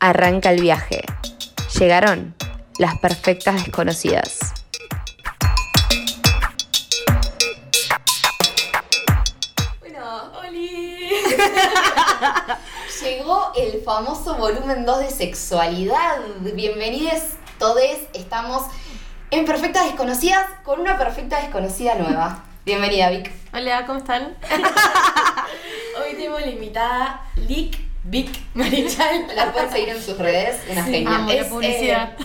Arranca el viaje. Llegaron las perfectas desconocidas. Bueno, Oli. Llegó el famoso volumen 2 de sexualidad. Bienvenidos todos. Estamos en Perfectas Desconocidas con una perfecta desconocida nueva. Bienvenida, Vic. Hola, ¿cómo están? Hoy tenemos la invitada Lick Vic Marichal. La pueden seguir en sus redes, una Sí, genia. amo. la publicidad. eh,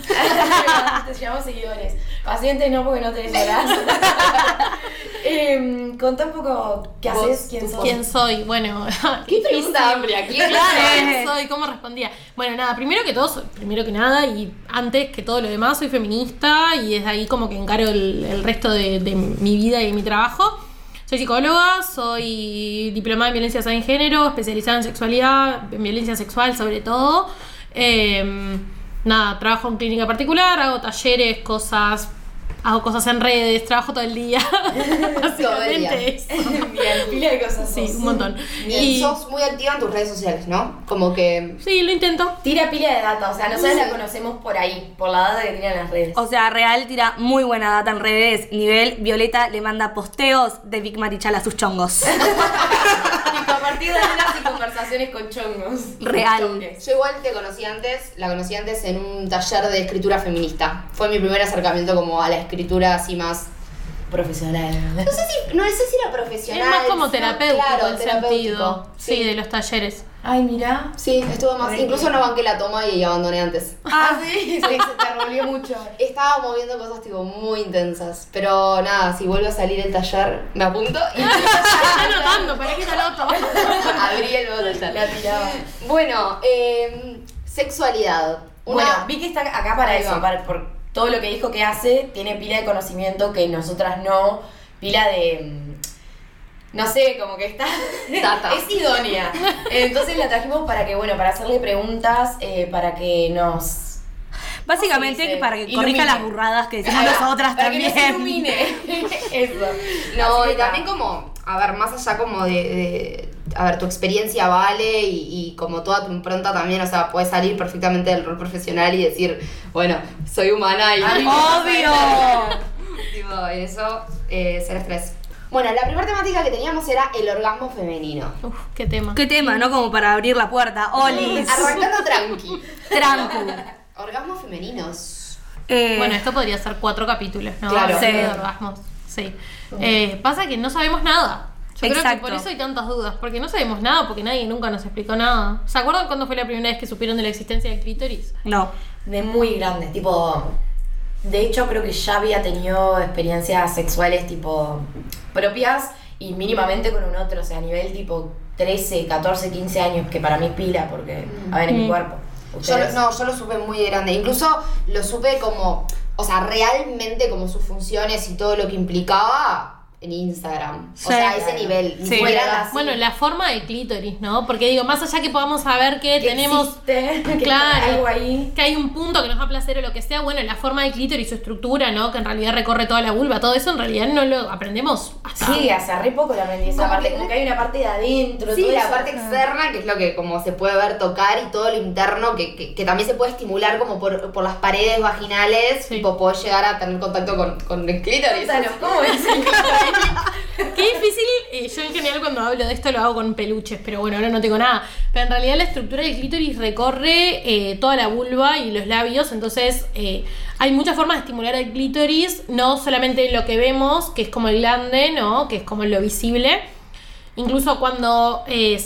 te llevamos seguidores. Pacientes no, porque no tenés horas. eh, contá un poco qué haces, quién sos. ¿Quién soy? Bueno, Qué pregunta amplia. ¿Quién Claro, es? ¿quién soy? ¿Cómo respondía? Bueno, nada, primero que todo, soy- primero que nada y antes que todo lo demás, soy feminista y desde ahí como que encaro el, el resto de, de mi vida y de mi trabajo. Soy psicóloga, soy diplomada en violencia en género, especializada en sexualidad, en violencia sexual sobre todo. Eh, nada, trabajo en clínica particular, hago talleres, cosas, hago cosas en redes, trabajo todo el día. Básicamente eso. Bien, pila de cosas. Sí, sos. un montón. Bien, Y- sos muy activa en tus redes sociales, ¿no? Como que. Sí, lo intento. Tira pila de data, o sea, nosotros la conocemos por ahí, por la data que tiran las redes. O sea, Real tira muy buena data en redes. Nivel Violeta le manda posteos de Vic Marichal a sus chongos. A partir de y conversaciones con chongos. Real. Yo igual te conocí antes, la conocí antes en un taller de escritura feminista. Fue mi primer acercamiento como a la escritura así más. Profesional. No sé si, no sé si era profesional. Es más como terapéutico claro, el terapéutico. sentido. Sí. de los talleres. Ay, mira. Sí, estuvo más. Re Incluso no banqué la toma y abandoné antes. Ah, sí, sí, se te revolvió mucho. Estaba moviendo cosas tipo muy intensas. Pero nada, si vuelve a salir el taller, me apunto y Está anotando, para que te anoto. abrí el taller. La tiraba. Bueno, eh, sexualidad. Una- Bueno, vi que está acá para Ahí eso, va. para, por todo lo que dijo que hace, tiene pila de conocimiento que nosotras no, pila de... mm, No sé, como que está... Es idónea. Entonces la trajimos para que, bueno, para hacerle preguntas, eh, para que nos... Básicamente para que Ilumine. corrija las burradas que decimos nosotras para que nos también. ilumine. eso. No, Así y que también como, a ver, más allá como de, de- a ver, tu experiencia vale y, y como toda tu impronta también, o sea, puedes salir perfectamente del rol profesional y decir, bueno, soy humana y... Ay, ¡Obvio! Tipo, en eso, eh, ser estrés. Bueno, la primera temática que teníamos era el orgasmo femenino. Uf, qué tema. ¿Qué tema, no? Como para abrir la puerta. Olis. Arrancando tranqui. Trancu. Orgasmos femeninos. Eh, Bueno, esto podría ser cuatro capítulos, ¿no? Claro. Sí. de orgasmos. Sí. Eh, pasa que no sabemos nada. Yo creo que por eso hay tantas dudas, porque no sabemos nada, porque nadie nunca nos explicó nada. ¿Se acuerdan cuándo fue la primera vez que supieron de la existencia del clítoris? no. De muy grande, tipo. De hecho, creo que ya había tenido experiencias sexuales, tipo. propias y mínimamente con un otro, o sea, a nivel tipo 13, 14, 15 años, que para mí es pila, porque. A ver, en mi Mm. cuerpo. Yo no, yo lo supe muy grande. Incluso lo supe como, o sea, realmente como sus funciones y todo lo que implicaba en Instagram. O Sí. sea, a ese nivel. Ni Sí. Bueno, la forma de clítoris, ¿no? Porque digo, más allá que podamos saber que Que tenemos existe, que Claro. algo ahí. que hay un punto que nos da placer o lo que sea, bueno, la forma de clítoris, su estructura, ¿no? Que en realidad recorre toda la vulva, todo eso en realidad no lo aprendemos hasta... Sí, hace re poco lo aprendí esa Como parte, que- como que hay una parte de adentro. Sí, la eso. parte externa, que es lo que como se puede ver, tocar, y todo lo interno, que, que, que también se puede estimular como por, por las paredes vaginales, Sí. tipo, poder llegar a tener contacto con, con el clítoris. Cuéntanos, ¿cómo es el clítoris? Qué difícil, yo en general cuando hablo de esto lo hago con peluches, pero bueno, ahora no tengo nada. Pero en realidad la estructura del clítoris recorre eh, toda la vulva y los labios, entonces eh, hay muchas formas de estimular el clítoris, no solamente lo que vemos, que es como el glande, ¿no? Que es como lo visible. Incluso cuando eh,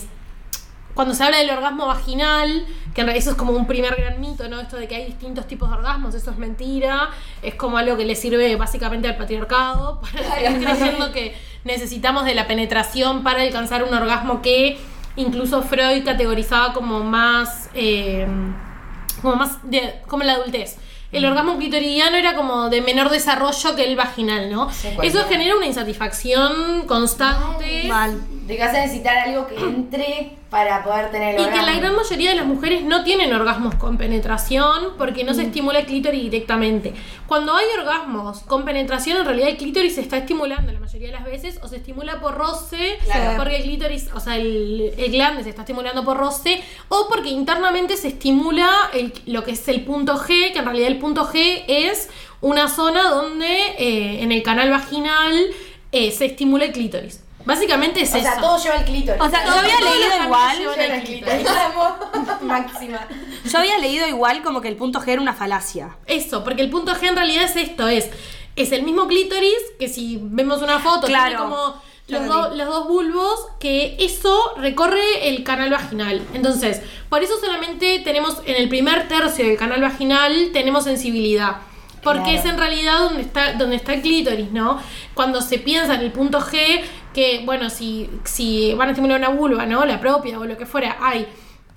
cuando se habla del orgasmo vaginal, que en realidad eso es como un primer gran mito, ¿no? Esto de que hay distintos tipos de orgasmos, eso es mentira, es como algo que le sirve básicamente al patriarcado, para seguir creyendo que necesitamos de la penetración para alcanzar un orgasmo que incluso Freud categorizaba como más, eh, como más, de, como la adultez. El orgasmo clitoridiano era como de menor desarrollo que el vaginal, ¿no? Sí, Eso genera una insatisfacción constante. Mal. De que vas a necesitar algo que entre para poder tener el Y que la gran mayoría de las mujeres no tienen orgasmos con penetración porque no se estimula el clítoris directamente. Cuando hay orgasmos con penetración, en realidad el clítoris se está estimulando la mayoría de las veces o se estimula por roce, Claro. porque el clítoris, o sea, el, el glande se está estimulando por roce, o porque internamente se estimula el- lo que es el punto G, que en realidad el punto G es una zona donde eh, en el canal vaginal eh, se estimula el clítoris. Básicamente es O sea, eso. todo lleva el clítoris. O sea, yo había leído igual. el clítoris. Máxima. Yo había leído igual como que el punto G era una falacia. Eso, porque el punto G en realidad es esto, es, es el mismo clítoris que si vemos una foto, Claro. tiene como los, do- los dos bulbos, que eso recorre el canal vaginal. Entonces, por eso solamente tenemos en el primer tercio del canal vaginal, tenemos sensibilidad. Porque Claro. es en realidad donde está, donde está el clítoris, ¿no? Cuando se piensa en el punto G, que bueno, si, si van a estimular una vulva, ¿no? La propia o lo que fuera, hay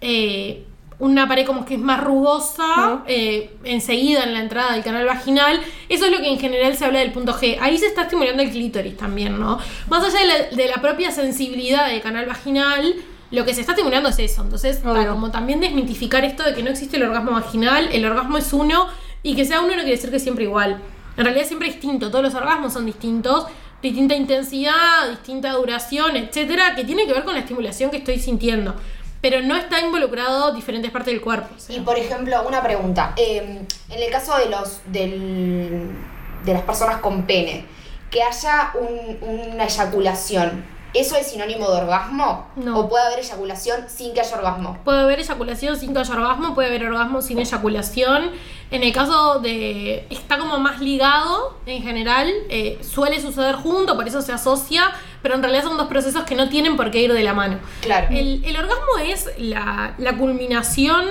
eh, una pared como que es más rugosa eh, enseguida en la entrada del canal vaginal. Eso es lo que en general se habla del punto G. Ahí se está estimulando el clítoris también, ¿no? Más allá de la, de la propia sensibilidad del canal vaginal, lo que se está estimulando es eso. Entonces, para como también desmitificar esto de que no existe el orgasmo vaginal, el orgasmo es uno y que sea uno no quiere decir que siempre igual. En realidad siempre es distinto, todos los orgasmos son distintos, distinta intensidad, distinta duración, etcétera, que tiene que ver con la estimulación que estoy sintiendo. Pero no está involucrado diferentes partes del cuerpo. Y por ejemplo, una pregunta. eh, en el caso de los del, de las personas con pene, que haya un- una eyaculación, ¿eso es sinónimo de orgasmo? No. ¿O puede haber eyaculación sin que haya orgasmo? Puede haber eyaculación sin que haya orgasmo, puede haber orgasmo sin eyaculación. En el caso de. está como más ligado en general, eh, suele suceder junto, por eso se asocia, pero en realidad son dos procesos que no tienen por qué ir de la mano. Claro. El, el orgasmo es la, la culminación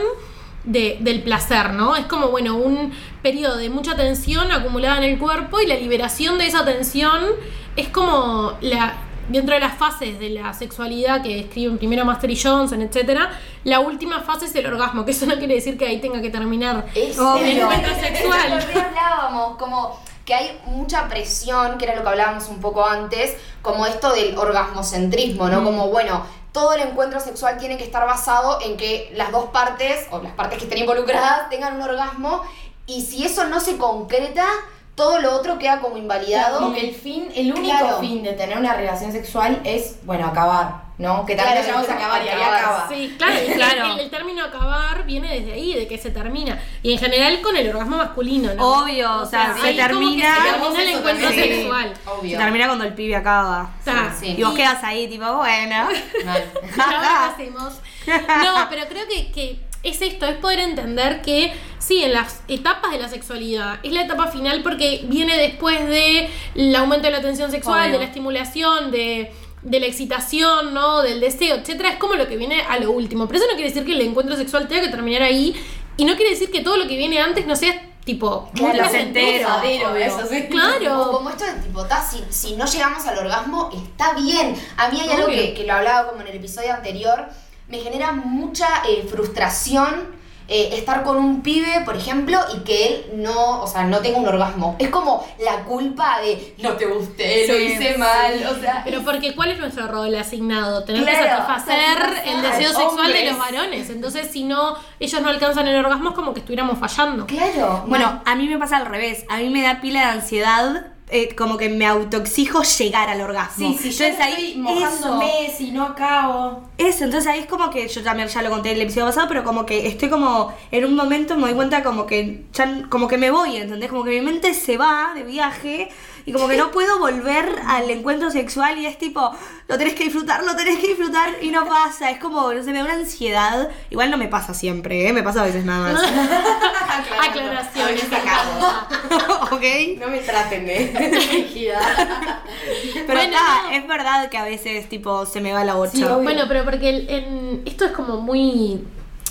de- del placer, ¿no? Es como, bueno, un periodo de mucha tensión acumulada en el cuerpo y la liberación de esa tensión es como la dentro de las fases de la sexualidad que describen primero Master y Johnson, etcétera, la última fase es el orgasmo, que eso no quiere decir que ahí tenga que terminar Es el encuentro sexual. Lo que hablábamos, como que hay mucha presión, que era lo que hablábamos un poco antes, como esto del orgasmocentrismo, ¿no? Como, bueno, todo el encuentro sexual tiene que estar basado en que las dos partes, o las partes que estén involucradas, tengan un orgasmo, y si eso no se concreta, todo lo otro queda como invalidado. Como que el fin, el único Claro. fin de tener una relación sexual es, bueno, acabar, ¿no? Que también Claro, lo llamamos a acabar y ahí acaba. Sí, claro, Claro. El, el término acabar viene desde ahí, de que se termina. Y en general con el orgasmo masculino, ¿no? Obvio, o sea, se termina- se termina el encuentro también. sexual. Se Obvio. termina cuando el pibe acaba. Está. Sí, Y vos Y- quedas ahí, tipo, bueno. Mal. ¿Y ahora qué hacemos? No, pero creo que, que es esto, es poder entender que sí, en las etapas de la sexualidad, es la etapa final porque viene después de el aumento de la tensión sexual, Obvio. de la estimulación, de, de la excitación, ¿no? Del deseo, etcétera, es como lo que viene a lo último. Pero eso no quiere decir que el encuentro sexual tenga que terminar ahí. Y no quiere decir que todo lo que viene antes no sea tipo muy Claro, eso sí. Claro. como esto de tipo, ta, si, si no llegamos al orgasmo, está bien. A mí hay algo que, que lo hablaba como en el episodio anterior, me genera mucha eh, frustración eh, estar con un pibe, por ejemplo, y que él no, o sea, no tenga un orgasmo. Es como la culpa de no te gusté, lo Sí, hice sí. mal, o sea, Pero porque ¿cuál es nuestro rol asignado? Tener que Claro, satisfacer satisfacer el deseo sexual de los varones. Entonces, si no, ellos no alcanzan el orgasmo, es como que estuviéramos fallando. claro. Bueno, a mí me pasa al revés. A mí me da pila de ansiedad, eh, como que me autoexijo llegar al orgasmo. Sí, sí, yo entonces estoy eso, mojándome si no acabo. eso, entonces ahí es como que yo también ya lo conté en el episodio pasado, pero como que estoy como en un momento me doy cuenta como que ya como que me voy, ¿entendés? Como que mi mente se va de viaje y como que no puedo volver al encuentro sexual y es tipo, lo tenés que disfrutar, lo tenés que disfrutar y no pasa, es como, no sé, me da una ansiedad. Igual no me pasa siempre, ¿eh? Me pasa a veces nada más. Aclaraciones. ¿Ok? No me traten de. Pero Bueno, está, no. es verdad que a veces tipo se me va la bocha. Sí. Bueno, pero porque el- en- esto es como muy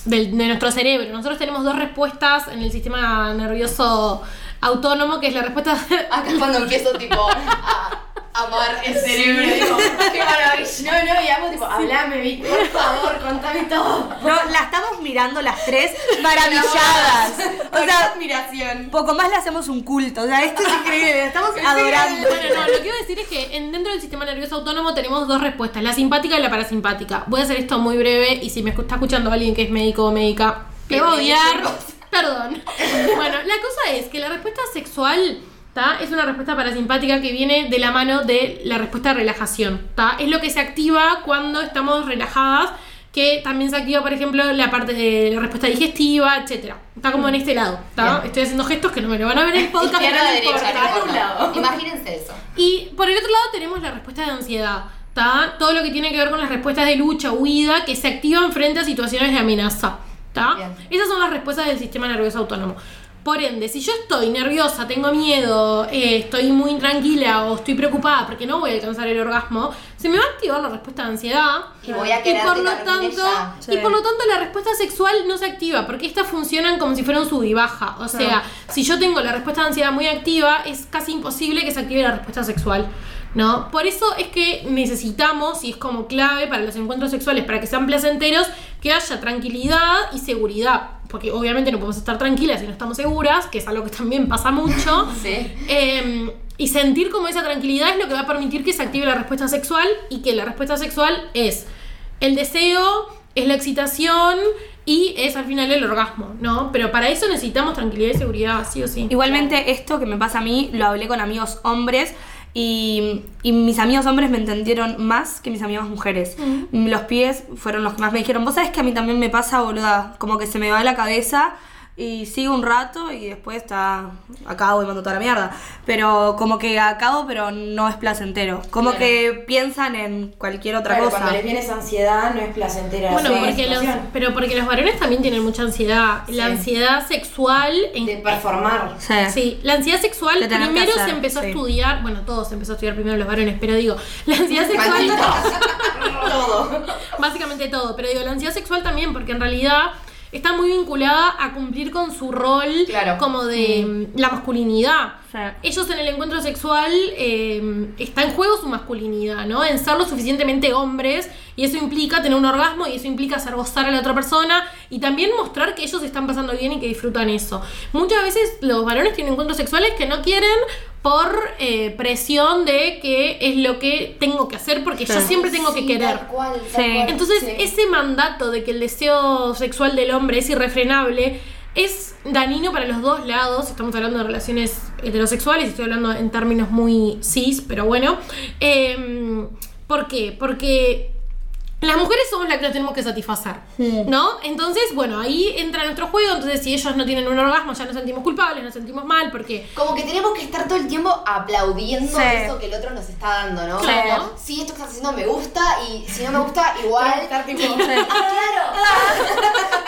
del- de nuestro cerebro. Nosotros tenemos dos respuestas en el sistema nervioso autónomo, que es la respuesta... Acá es cuando empiezo tipo a amar el cerebro, digo, qué maravilla. No, no, y amo tipo, Hablame, Vic, por favor, contame todo. No, la estamos mirando las tres maravilladas. O sea, admiración. poco más le hacemos un culto. O sea, esto es increíble, estamos adorando. Bueno, no, lo que a decir es que en- dentro del sistema nervioso autónomo tenemos dos respuestas, la simpática y la parasimpática. Voy a hacer esto muy breve y si me está escuchando alguien que es médico o médica, me va a odiar. Perdón. Bueno, la cosa es que la respuesta sexual ¿tá? es una respuesta parasimpática que viene de la mano de la respuesta de relajación. ¿tá? Es lo que se activa cuando estamos relajadas, que también se activa, por ejemplo, la parte de la respuesta digestiva, etcétera. Está como en este lado. ¿tá? Estoy haciendo gestos que no me lo van a ver en el podcast. Izquierda, no derecha, no importa. lado. Imagínense eso. Y por el otro lado tenemos la respuesta de ansiedad. ¿tá? Todo lo que tiene que ver con las respuestas de lucha, huida, que se activan frente a situaciones de amenaza. ¿Tá? Bien. Esas son las respuestas del sistema nervioso autónomo. Por ende, si yo estoy nerviosa, tengo miedo, eh, estoy muy intranquila o estoy preocupada porque no voy a alcanzar el orgasmo, se me va a activar la respuesta de ansiedad. Y voy a querer por lo tanto, ya. Sí. y por lo tanto la respuesta sexual no se activa, porque estas funcionan como si fueran sub y baja. O sea, si yo tengo la respuesta de ansiedad muy activa, es casi imposible que se active la respuesta sexual. ¿No? Por eso es que necesitamos, y es como clave para los encuentros sexuales, para que sean placenteros, que haya tranquilidad y seguridad. Porque obviamente no podemos estar tranquilas si no estamos seguras, que es algo que también pasa mucho. Sí. Eh, y sentir como esa tranquilidad es lo que va a permitir que se active la respuesta sexual y que la respuesta sexual es el deseo, es la excitación y es al final el orgasmo, ¿no? Pero para eso necesitamos tranquilidad y seguridad, sí o sí. Igualmente, esto que me pasa a mí, lo hablé con amigos hombres. Y, y mis amigos hombres me entendieron más que mis amigas mujeres. Los pies fueron los que más me dijeron, vos sabés que a mí también me pasa, boluda, como que se me va la cabeza y sigo un rato y después está acabo y mando toda la mierda. Pero como que acabo, pero no es placentero. Como Claro. que piensan en cualquier otra Claro, cosa. cuando les viene esa ansiedad no es placentera. Bueno, porque los, pero porque los varones también tienen mucha ansiedad. La ansiedad sexual en- De performar. Sí. Sí, la ansiedad sexual primero hacer, se empezó a estudiar, bueno, todos se empezó a estudiar primero los varones, pero digo, la ansiedad sexual Todo. básicamente todo, pero digo, la ansiedad sexual también, porque en realidad está muy vinculada a cumplir con su rol Claro. como de la masculinidad. Sí. Ellos en el encuentro sexual eh, está en juego su masculinidad, ¿no? En ser lo suficientemente hombres y eso implica tener un orgasmo y eso implica hacer gozar a la otra persona y también mostrar que ellos están pasando bien y que disfrutan eso. Muchas veces los varones tienen encuentros sexuales que no quieren por eh, presión de que es lo que tengo que hacer porque yo siempre tengo que querer. Tal cual, tal Sí. cual. Entonces, Sí. ese mandato de que el deseo sexual del hombre es irrefrenable es dañino para los dos lados. Estamos hablando de relaciones heterosexuales, estoy hablando en términos muy cis, pero bueno. Eh, ¿Por qué? Porque las mujeres somos las que nos tenemos que satisfacer, ¿no? Entonces, bueno, ahí entra nuestro juego. Entonces, si ellos no tienen un orgasmo, ya nos sentimos culpables, nos sentimos mal, porque Como que tenemos que estar todo el tiempo aplaudiendo Sí. eso que el otro nos está dando, ¿no? Claro. Como, sí, esto que estás haciendo me gusta y si no me gusta, igual. Estar tipo- claro.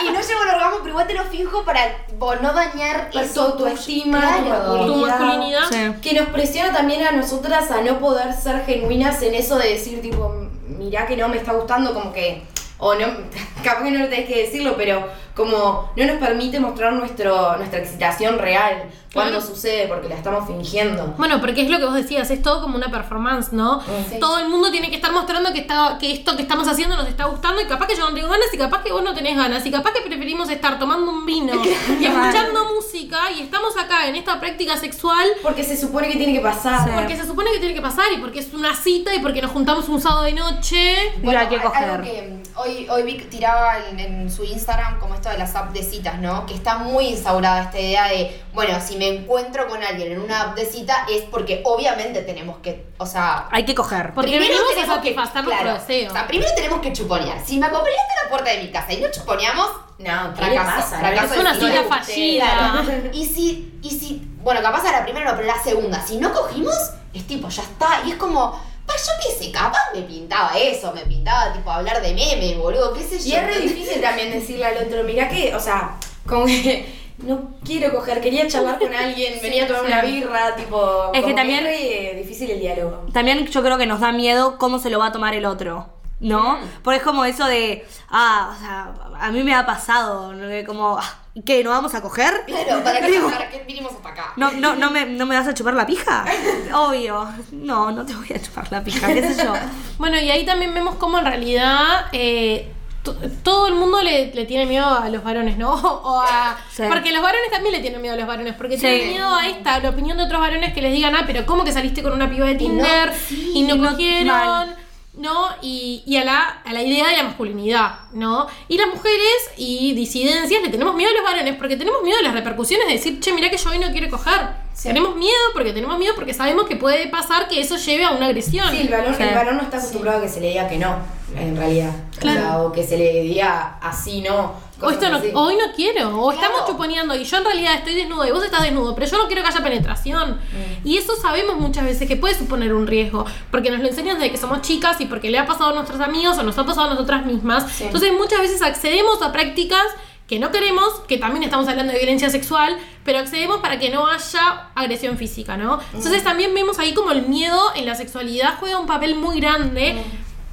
y no llego al orgasmo, pero igual te lo fijo para no dañar Para eso. tu autoestima, Claro. tu tu masculinidad. Sí. Que nos presiona también a nosotras a no poder ser genuinas en eso de decir, tipo, mirá que no me está gustando, como que. O no, capaz que no lo tenés que decirlo, pero como no nos permite mostrar nuestro, nuestra excitación real cuando Claro. sucede, porque la estamos fingiendo. Bueno, porque es lo que vos decías, es todo como una performance, ¿no? Sí. Todo el mundo tiene que estar mostrando que está, que esto que estamos haciendo nos está gustando y capaz que yo no tengo ganas y capaz que vos no tenés ganas y capaz que preferimos estar tomando un vino y escuchando música y estamos acá en esta práctica sexual Porque se supone que tiene que pasar. Sí. porque se supone que tiene que pasar y porque es una cita y porque nos juntamos un sábado de noche. Y hay que algo coger. Hoy, hoy Vic tiraba en, en su Instagram como esto de las apps de citas, ¿no? Que está muy instaurada esta idea de, bueno, si me encuentro con alguien en una app de cita es porque obviamente tenemos que, o sea... Hay que coger. Porque primero venimos a tenemos que- nuestro claro, deseo. O sea, primero tenemos que chuponear. Si me acompañaste a la puerta de mi casa y no chuponeamos, No, ¿qué fracaso. pasa? fracaso Es una cita. fallida. Y si, y si, bueno, capaz a la primera no, pero la segunda, si no cogimos, es tipo, ya está. Y es como, yo qué sé, capaz me pintaba eso, me pintaba tipo hablar de memes, boludo, qué sé yo. Y es re difícil también decirle al otro, mirá que, o sea, como que no quiero coger, quería charlar con alguien, venía a tomar una birra, tipo. Es que también- Es re difícil el diálogo. También yo creo que nos da miedo cómo se lo va a tomar el otro. ¿No? Porque es como eso de, ah, o sea, a mí me ha pasado, como, ah, ¿Y qué? ¿No vamos a coger? Claro, ¿para qué, para qué vinimos hasta acá? no, no, no, me, ¿No me vas a chupar la pija? Obvio. No, no te voy a chupar la pija, qué sé yo. Bueno, y ahí también vemos cómo en realidad eh, to- todo el mundo le, le tiene miedo a los varones, ¿no? O a, Sí. Porque los varones también le tienen miedo a los varones, porque Sí. tienen miedo a esta, la opinión de otros varones que les digan, ah, pero ¿cómo que saliste con una piba de Tinder y no, no- cogieron? mal. ¿No? Y, y a, la, a la idea de la masculinidad, ¿no? Y las mujeres y disidencias le tenemos miedo a los varones porque tenemos miedo a las repercusiones de decir, che, mirá que yo hoy no quiero coger. Tenemos miedo porque tenemos miedo porque sabemos que puede pasar que eso lleve a una agresión. Sí, el varón, Sí. el varón no está acostumbrado a que se le diga que no, en realidad. Claro. O, sea, o que se le diga así no. O esto no, hoy no quiero, o Claro. estamos chuponeando y yo en realidad estoy desnudo y vos estás desnudo, pero yo no quiero que haya penetración. Mm. Y eso sabemos muchas veces que puede suponer un riesgo, porque nos lo enseñan desde que somos chicas y porque le ha pasado a nuestros amigos o nos ha pasado a nosotras mismas. Sí. Entonces muchas veces accedemos a prácticas que no queremos, que también estamos hablando de violencia sexual, pero accedemos para que no haya agresión física, ¿no? Entonces también vemos ahí como el miedo en la sexualidad juega un papel muy grande.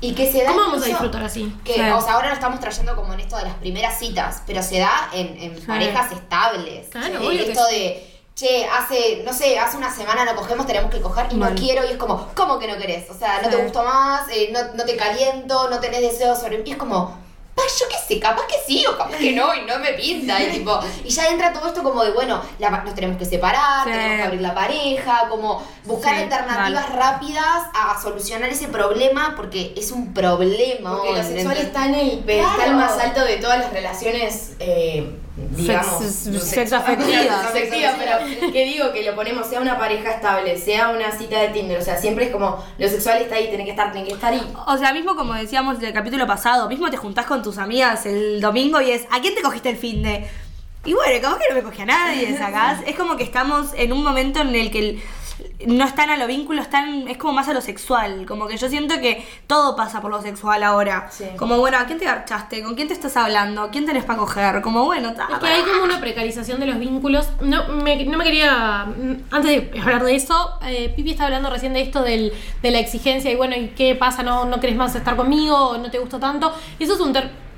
Y que se da ¿Cómo vamos a disfrutar así? Que, Sí. o sea, ahora lo estamos trayendo como en esto de las primeras citas, pero se da en, en parejas estables. Claro, Eh, obvio Esto de, che, hace, no sé, hace una semana no cogemos, tenemos que coger y no quiero, y es como, ¿cómo que no querés? O sea, no Sí. te gustó más, eh, no, no te caliento, no tenés deseos sobre mí. Y es como, yo qué sé, capaz que sí o capaz que no, y no me pinta. Y, tipo, y ya entra todo esto como de, bueno, la- nos tenemos que separar, Sí. tenemos que abrir la pareja, como buscar Sí, alternativas rápidas a solucionar ese problema, porque es un problema. Porque lo sexual está en el pedestal Claro. más alto de todas las relaciones, eh, digamos. Sex- no sé, sexoafectivas. sexoafectivas, pero que digo que lo ponemos, sea una pareja estable, sea una cita de Tinder, o sea, siempre es como lo sexual está ahí, tiene que estar, tiene que estar ahí. O sea, mismo como decíamos del capítulo pasado, mismo te juntás con tus amigas el domingo y es, ¿a quién te cogiste el fin de? Y bueno, como que no me cogí a nadie, ¿sacás? es como que estamos en un momento en el que el- no están a lo vínculo, están, es como más a lo sexual. Como que yo siento que todo pasa por lo sexual ahora. Sí. Como, bueno, ¿a quién te garchaste? ¿Con quién te estás hablando? ¿Quién tenés para coger? Como, bueno, ta, Es que hay como una precarización de los vínculos. No me, no me quería. mm, Antes de hablar de eso, eh, Pipi está hablando recién de esto del, de la exigencia y bueno, ¿y qué pasa? ¿No, no querés más estar conmigo? ¿O ¿No te gusta tanto? Eso es un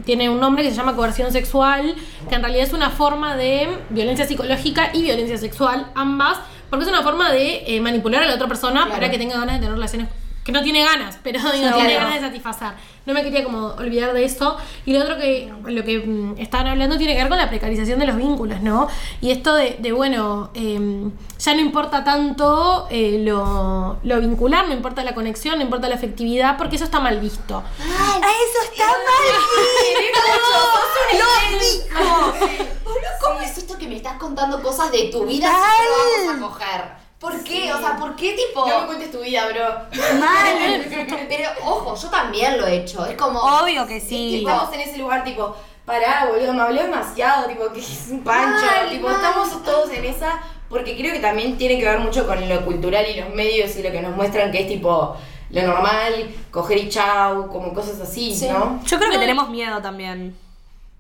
tiene un nombre que se llama coerción sexual, que en realidad es una forma de violencia psicológica y violencia sexual, ambas, porque es una forma de eh, manipular a la otra persona Claro. para que tenga ganas de tener relaciones. Que no tiene ganas, pero Claro. tiene ganas de satisfacer. No me quería como olvidar de eso. Y lo otro que lo que mm, estaban hablando tiene que ver con la precarización de los vínculos, ¿no? Y esto de, de, bueno, em, ya no importa tanto eh, lo, lo vincular, no importa la conexión, no importa la afectividad, porque eso está mal visto. ¡Ah, eso está mal! ¡Lo dijo! Boludo, ¿Cómo es esto que me estás contando cosas de tu vida si no vamos a coger? ¿Por qué? O sea, ¿por qué tipo...? No me cuentes tu vida, bro. Mal. Pero, ojo, yo también lo he hecho. Es como... Obvio que Y sí. estamos en ese lugar, tipo, pará, boludo, me habló demasiado, tipo, que es un pancho. Mal, tipo, mal. estamos todos en esa, porque creo que también tiene que ver mucho con lo cultural y los medios y lo que nos muestran que es tipo lo normal, coger y chau, como cosas así, Sí. ¿no? Yo creo que No. tenemos miedo también.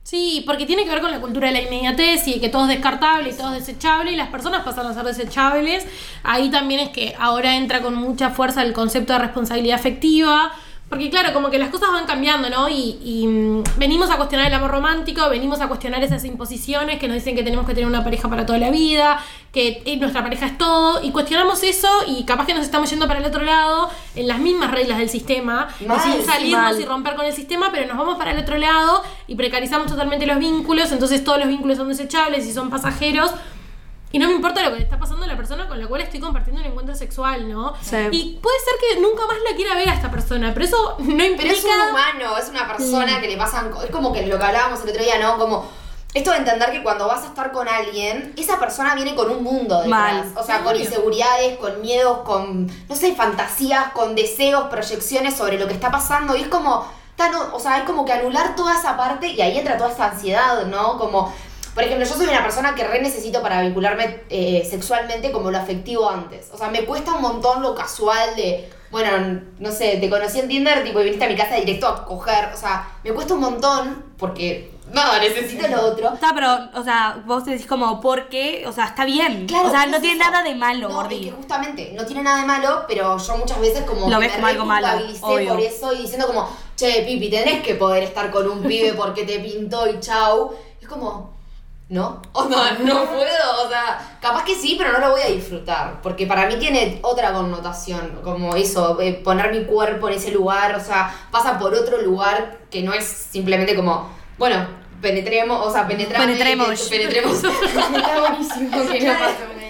Sí, porque tiene que ver con la cultura de la inmediatez y que todo es descartable y todo es desechable y las personas pasan a ser desechables. Ahí también es que ahora entra con mucha fuerza el concepto de responsabilidad afectiva. Porque claro, como que las cosas van cambiando, ¿no? Y, y, mm, venimos a cuestionar el amor romántico, venimos a cuestionar esas imposiciones que nos dicen que tenemos que tener una pareja para toda la vida, que eh, nuestra pareja es todo, y cuestionamos eso y capaz que nos estamos yendo para el otro lado en las mismas reglas del sistema, y Mal, sin salirnos mal. y romper con el sistema, pero nos vamos para el otro lado y precarizamos totalmente los vínculos, entonces todos los vínculos son desechables y son pasajeros. Y no me importa lo que le está pasando a la persona con la cual estoy compartiendo un encuentro sexual, ¿no? Sí. Y puede ser que nunca más la quiera ver a esta persona, pero eso no implica... Pero es un humano, es una persona que le pasan... Es como que lo que hablábamos el otro día, ¿no? Como... Esto de entender que cuando vas a estar con alguien, esa persona viene con un mundo detrás. Mal. O sea, con inseguridades, con miedos, con, no sé, fantasías, con deseos, proyecciones sobre lo que está pasando. Y es como, tan, o sea, hay como que anular toda esa parte y ahí entra toda esa ansiedad, ¿no? Como, por ejemplo, yo soy una persona que re necesito para vincularme eh, sexualmente como lo afectivo antes. O sea, me cuesta un montón lo casual de, bueno, no sé, te conocí en Tinder, tipo, y viniste a mi casa directo a coger. O sea, me cuesta un montón porque, nada, necesito lo otro. Está, pero, o sea, vos decís como, ¿por qué? O sea, está bien. Claro, o sea, ¿qué no tiene nada de malo, No, es que justamente no tiene nada de malo, pero yo muchas veces como Lo ves como algo malo, obvio. por eso y diciendo como, che, Pipi, tenés que poder estar con un pibe porque te pintó y chau. Es como, ¿no? O sea, no puedo, o sea, capaz que sí, pero no lo voy a disfrutar, porque para mí tiene otra connotación, como eso, eh, poner mi cuerpo en ese lugar, o sea, pasa por otro lugar que no es simplemente como, bueno, penetremos, o sea, penetramos. Penetremos. Penetremos. Está buenísimo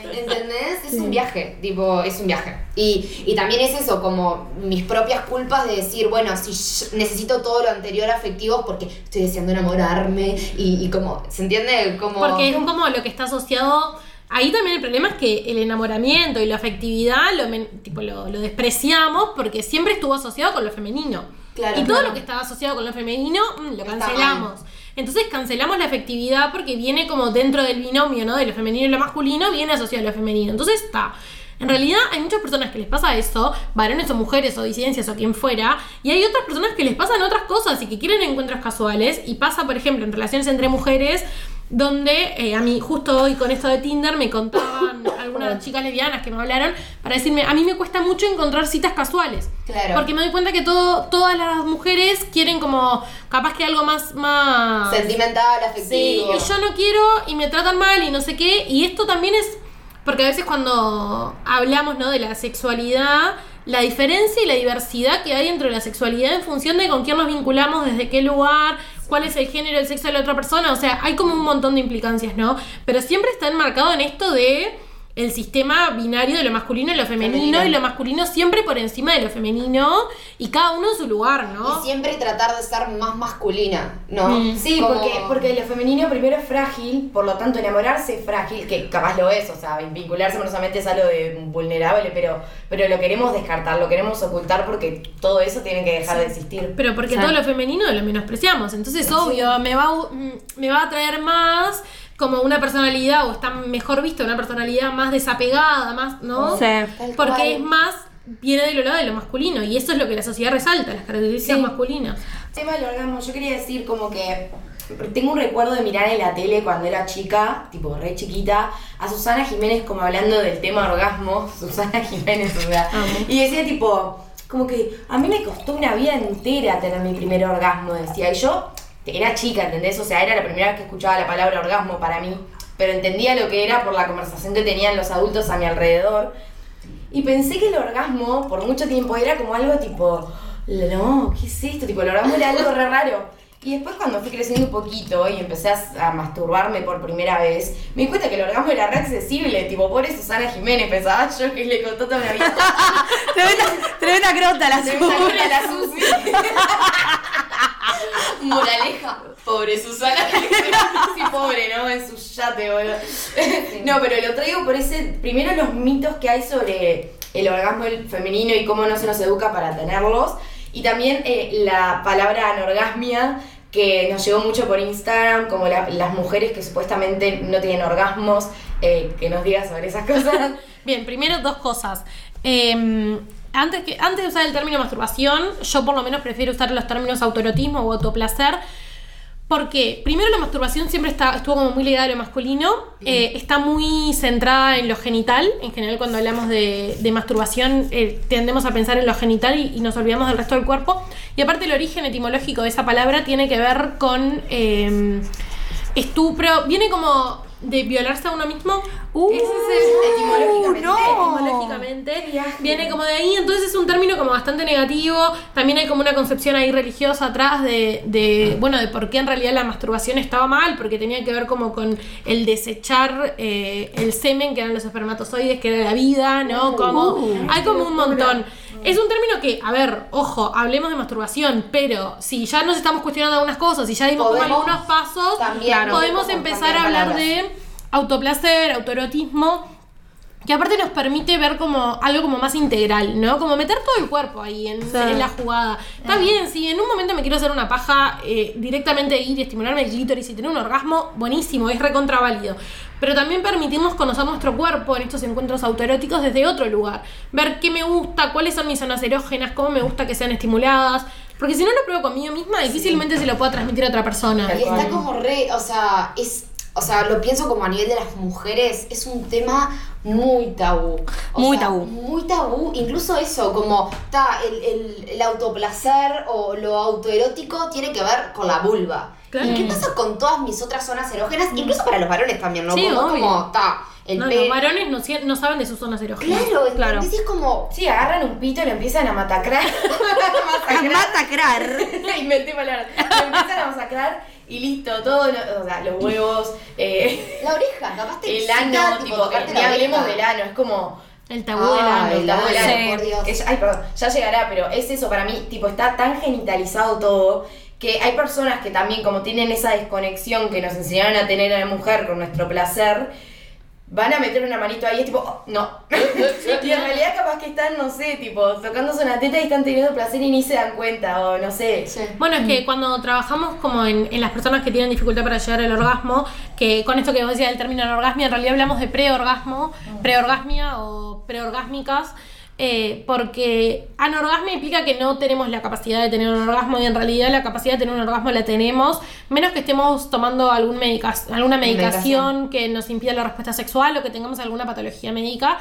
¿Entendés? Es un viaje, tipo, es un viaje. Y, y también es eso, como mis propias culpas de decir, bueno, si necesito todo lo anterior afectivo porque estoy deseando enamorarme y, y como, ¿se entiende? Como... Porque es como lo que está asociado. Ahí también el problema es que el enamoramiento y la afectividad lo, tipo, lo, lo despreciamos porque siempre estuvo asociado con lo femenino. Claro, y todo claro. lo que estaba asociado con lo femenino mm, lo cancelamos. Entonces cancelamos la afectividad porque viene como dentro del binomio, ¿no? De lo femenino y lo masculino, viene asociado a lo femenino. Entonces está. En realidad hay muchas personas que les pasa eso, varones o mujeres o disidencias o quien fuera, y hay otras personas que les pasan otras cosas y que quieren encuentros casuales, y pasa, por ejemplo, en relaciones entre mujeres, donde eh, a mí, justo hoy con esto de Tinder, me contaban algunas chicas lesbianas que me hablaron para decirme, a mí me cuesta mucho encontrar citas casuales. Claro. Porque me doy cuenta que todo, todas las mujeres quieren como, capaz que algo más... más Sentimental, Sí, afectivo. y yo no quiero y me tratan mal y no sé qué. Y esto también es. Porque a veces cuando hablamos ¿no? de la sexualidad, la diferencia y la diversidad que hay entre la sexualidad en función de con quién nos vinculamos, desde qué lugar, cuál es el género, el sexo de la otra persona. O sea, hay como un montón de implicancias, ¿no? Pero siempre está enmarcado en esto de el sistema binario de lo masculino y lo femenino, Femenino. y lo masculino siempre por encima de lo femenino y cada uno en su lugar, ¿no? Y siempre tratar de ser más masculina, ¿no? Mm. Sí, Como- porque, porque lo femenino primero es frágil, por lo tanto enamorarse es frágil, que capaz lo es, o sea, vincularse amorosamente es algo de vulnerable, pero, pero lo queremos descartar, lo queremos ocultar porque todo eso tiene que dejar de existir. Pero porque todo lo femenino lo menospreciamos. Entonces, obvio, me va, mm, me va a atraer más como una personalidad, o está mejor vista una personalidad más desapegada, más, ¿no? Sí. Porque es más, viene de lo lado de lo masculino. Y eso es lo que la sociedad resalta, las características Sí. masculinas. Tema del orgasmo, yo quería decir como que tengo un recuerdo de mirar en la tele cuando era chica, tipo re chiquita, a Susana Jiménez como hablando del tema orgasmo, Susana Jiménez, o sea, y decía tipo, como que a mí me costó una vida entera tener mi primer orgasmo, decía, y yo era chica, ¿entendés? O sea, era la primera vez que escuchaba la palabra orgasmo para mí, pero entendía lo que era por la conversación que tenían los adultos a mi alrededor. Y pensé que el orgasmo por mucho tiempo era como algo tipo, no, ¿qué es esto? Tipo, el orgasmo era algo re raro. Y después cuando fui creciendo un poquito y empecé a, a masturbarme por primera vez, me di cuenta que el orgasmo era re accesible, tipo, pobre Susana Jiménez, pensaba yo que le contó toda una vida. Tremenda, tremenda crota la suya. salió una la Susi. Moraleja, pobre Susana. Sí, pobre, ¿no? En su yate, boludo. No, pero lo traigo por ese. Primero, los mitos que hay sobre el orgasmo femenino y cómo no se nos educa para tenerlos. Y también eh, la palabra anorgasmia que nos llegó mucho por Instagram, como la- las mujeres que supuestamente no tienen orgasmos, eh, que nos digas sobre esas cosas. Bien, primero dos cosas. Eh, antes, que, antes de usar el término masturbación, yo por lo menos prefiero usar los términos autoerotismo o autoplacer. Porque primero la masturbación siempre está, estuvo como muy ligada a lo masculino, eh, está muy centrada en lo genital, en general cuando hablamos de, de masturbación eh, tendemos a pensar en lo genital y, y nos olvidamos del resto del cuerpo. Y aparte el origen etimológico de esa palabra tiene que ver con eh, estupro, viene como de violarse a uno mismo. Uh, Ese es el etimológicamente. no. viene como de ahí, entonces es un término como bastante negativo. También hay como una concepción ahí religiosa atrás de, de bueno, de por qué en realidad la masturbación estaba mal, porque tenía que ver como con el desechar eh, el semen, que eran los espermatozoides, que era la vida, ¿no? Como, hay como un montón. Es un término que, a ver, ojo, hablemos de masturbación, pero si ya nos estamos cuestionando algunas cosas, si ya dimos como algunos pasos, también, podemos empezar a hablar palabras. de autoplacer, autoerotismo, que aparte nos permite ver como algo como más integral, ¿no? Como meter todo el cuerpo ahí en, en la jugada. Está bien, si en un momento me quiero hacer una paja, eh, directamente ir y estimularme el clítoris y tener un orgasmo, buenísimo, es recontraválido. Pero también permitirnos conocer nuestro cuerpo en estos encuentros autoeróticos desde otro lugar. Ver qué me gusta, cuáles son mis zonas erógenas, cómo me gusta que sean estimuladas. Porque si no lo pruebo conmigo misma, difícilmente se lo pueda transmitir a otra persona. Y está como re, o sea, es, o sea, lo pienso como a nivel de las mujeres, es un tema muy tabú. O Muy sea, tabú. Muy tabú. Incluso eso, como está el, el, el autoplacer o lo autoerótico tiene que ver con la vulva. Claro. ¿Y qué pasa con todas mis otras zonas erógenas? Incluso para los varones también, ¿no? Sí, como, obvio. como está el No, los varones no, no saben de sus zonas erógenas. Claro, Claro. es como. Sí, agarran un pito y lo empiezan a matacrar. A masacrar. Inventé palabras. Lo empiezan a masacrar y listo, todo, lo- o sea, los huevos, eh, La oreja, capaz te el ano, tipo, tipo, ni la hablemos oreja. del ano, es como... El tabú del ano. el tabú del ano, Sí. por Dios. que ya- ay, perdón, ya llegará, pero es eso para mí, tipo, está tan genitalizado todo que hay personas que también, como tienen esa desconexión que nos enseñaron a tener a la mujer con nuestro placer, van a meter una manito ahí, es tipo, oh, no. y en realidad, capaz que están, no sé, tipo, tocándose una teta y están teniendo placer y ni se dan cuenta, o no sé. Sí. Bueno, es que cuando trabajamos como en, en las personas que tienen dificultad para llegar al orgasmo, que con esto que vos decías del término anorgasmia, en realidad hablamos de preorgasmo, preorgasmia o preorgásmicas, eh, porque anorgasmia implica que no tenemos la capacidad de tener un orgasmo y en realidad la capacidad de tener un orgasmo la tenemos, menos que estemos tomando algún medica alguna medicación que nos impida la respuesta sexual o que tengamos alguna patología médica,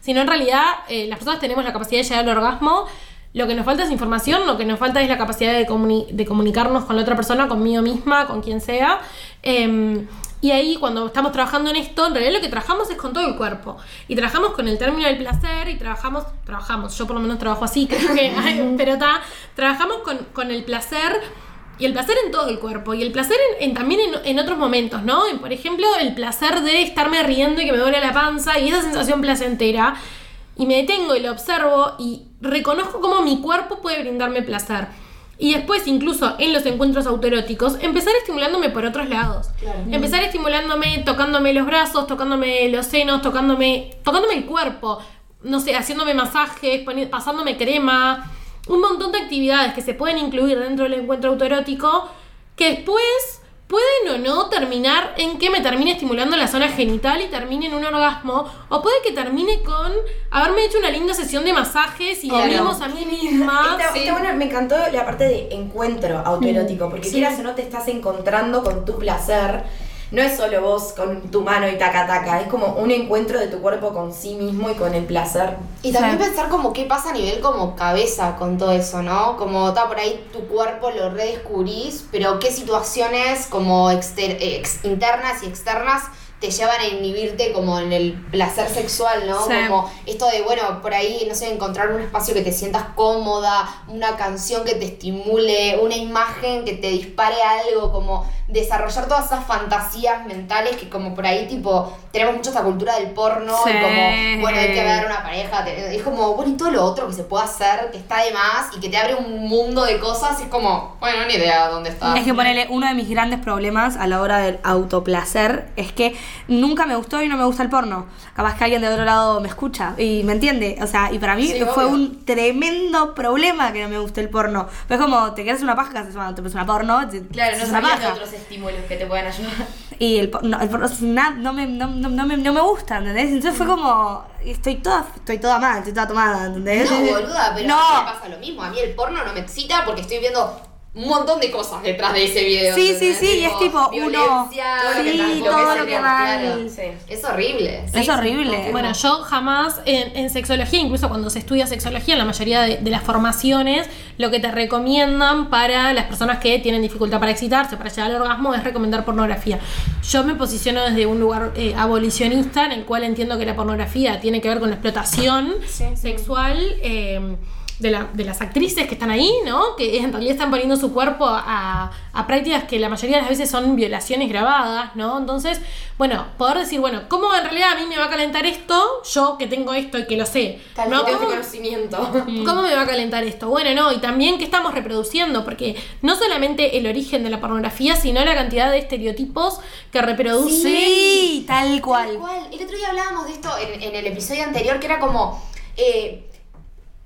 sino en realidad eh, las personas tenemos la capacidad de llegar al orgasmo. Lo que nos falta es información, lo que nos falta es la capacidad de, comuni- de comunicarnos con la otra persona, conmigo misma, con quien sea. Em, y ahí cuando estamos trabajando en esto, en realidad lo que trabajamos es con todo el cuerpo. Y trabajamos con el término del placer y trabajamos, trabajamos, yo por lo menos trabajo así, creo que, pero está, trabajamos con, con el placer y el placer en todo el cuerpo. Y el placer en, también en, en otros momentos, ¿no? Por ejemplo, el placer de estarme riendo y que me duele la panza y esa sensación placentera. Y me detengo y lo observo y reconozco cómo mi cuerpo puede brindarme placer. Y después, incluso en los encuentros autoeróticos, empezar estimulándome por otros lados. Empezar estimulándome, tocándome los brazos, tocándome los senos, tocándome, tocándome el cuerpo. No sé, haciéndome masajes, poni- pasándome crema. Un montón de actividades que se pueden incluir dentro del encuentro autoerótico que después pueden o no terminar en que me termine estimulando la zona genital y termine en un orgasmo. O puede que termine con haberme hecho una linda sesión de masajes y Claro. a mí misma. Está, está bueno, me encantó la parte de encuentro autoerótico, porque Sí. quieras o no te estás encontrando con tu placer. No es solo vos con tu mano y taca taca, es como un encuentro de tu cuerpo con sí mismo y con el placer. Y también Sí. pensar como qué pasa a nivel como cabeza con todo eso, ¿no? Como está por ahí tu cuerpo lo redescubrís, pero qué situaciones como exter- ex- internas y externas te llevan a inhibirte como en el placer sexual, ¿no? Sí. Como esto de, bueno, por ahí, no sé, encontrar un espacio que te sientas cómoda, una canción que te estimule, una imagen que te dispare algo, como desarrollar todas esas fantasías mentales que como por ahí tipo tenemos mucho esta cultura del porno Sí. y como bueno hay que ver una pareja es como bueno y todo lo otro que se puede hacer que está de más y que te abre un mundo de cosas es como bueno ni idea dónde está Es que ponele, uno de mis grandes problemas a la hora del autoplacer es que nunca me gustó y no me gusta el porno. Capaz que alguien de otro lado me escucha y me entiende. O sea, y para mí Sí, fue obvio. un tremendo problema que no me guste el porno. Pero es como, te quedas una paja, te pones una porno. te- Claro, no sabías de otros estímulos que te puedan ayudar. Y el, por- no, el porno na- no, me, no, no, no me, no me gusta, ¿entendés? Entonces fue como, estoy toda, estoy toda mal, estoy toda tomada, ¿entendés? no boluda pero No. a mí me pasa lo mismo a mí el porno no me excita porque estoy viendo un montón de cosas detrás de ese video Sí, sí, ¿entendés? sí, y es tipo uno- violencia, todo lo que Sí, todo lo que claro. Sí. es horrible Es horrible. Bueno, yo jamás en, en sexología, incluso cuando se estudia sexología, en la mayoría de, de las formaciones, lo que te recomiendan para las personas que tienen dificultad para excitarse, para llegar al orgasmo, es recomendar pornografía. Yo me posiciono desde un lugar eh, abolicionista, en el cual entiendo que la pornografía tiene que ver con la explotación sexual. eh, de, la- de las actrices que están ahí, ¿no? Que en realidad están poniendo su cuerpo a, a prácticas que la mayoría de las veces son violaciones grabadas, ¿no? Entonces, bueno, poder decir, bueno, ¿cómo en realidad a mí me va a calentar esto? Yo que tengo esto y que lo sé. Tal ¿no? cual. Tengo ¿Cómo, conocimiento. cómo me va a calentar esto? Bueno, no, y también qué estamos reproduciendo, porque no solamente el origen de la pornografía, sino la cantidad de estereotipos que reproduce. Sí, tal Tal cual. cual. El otro día hablábamos de esto en, en el episodio anterior, que era como. eh,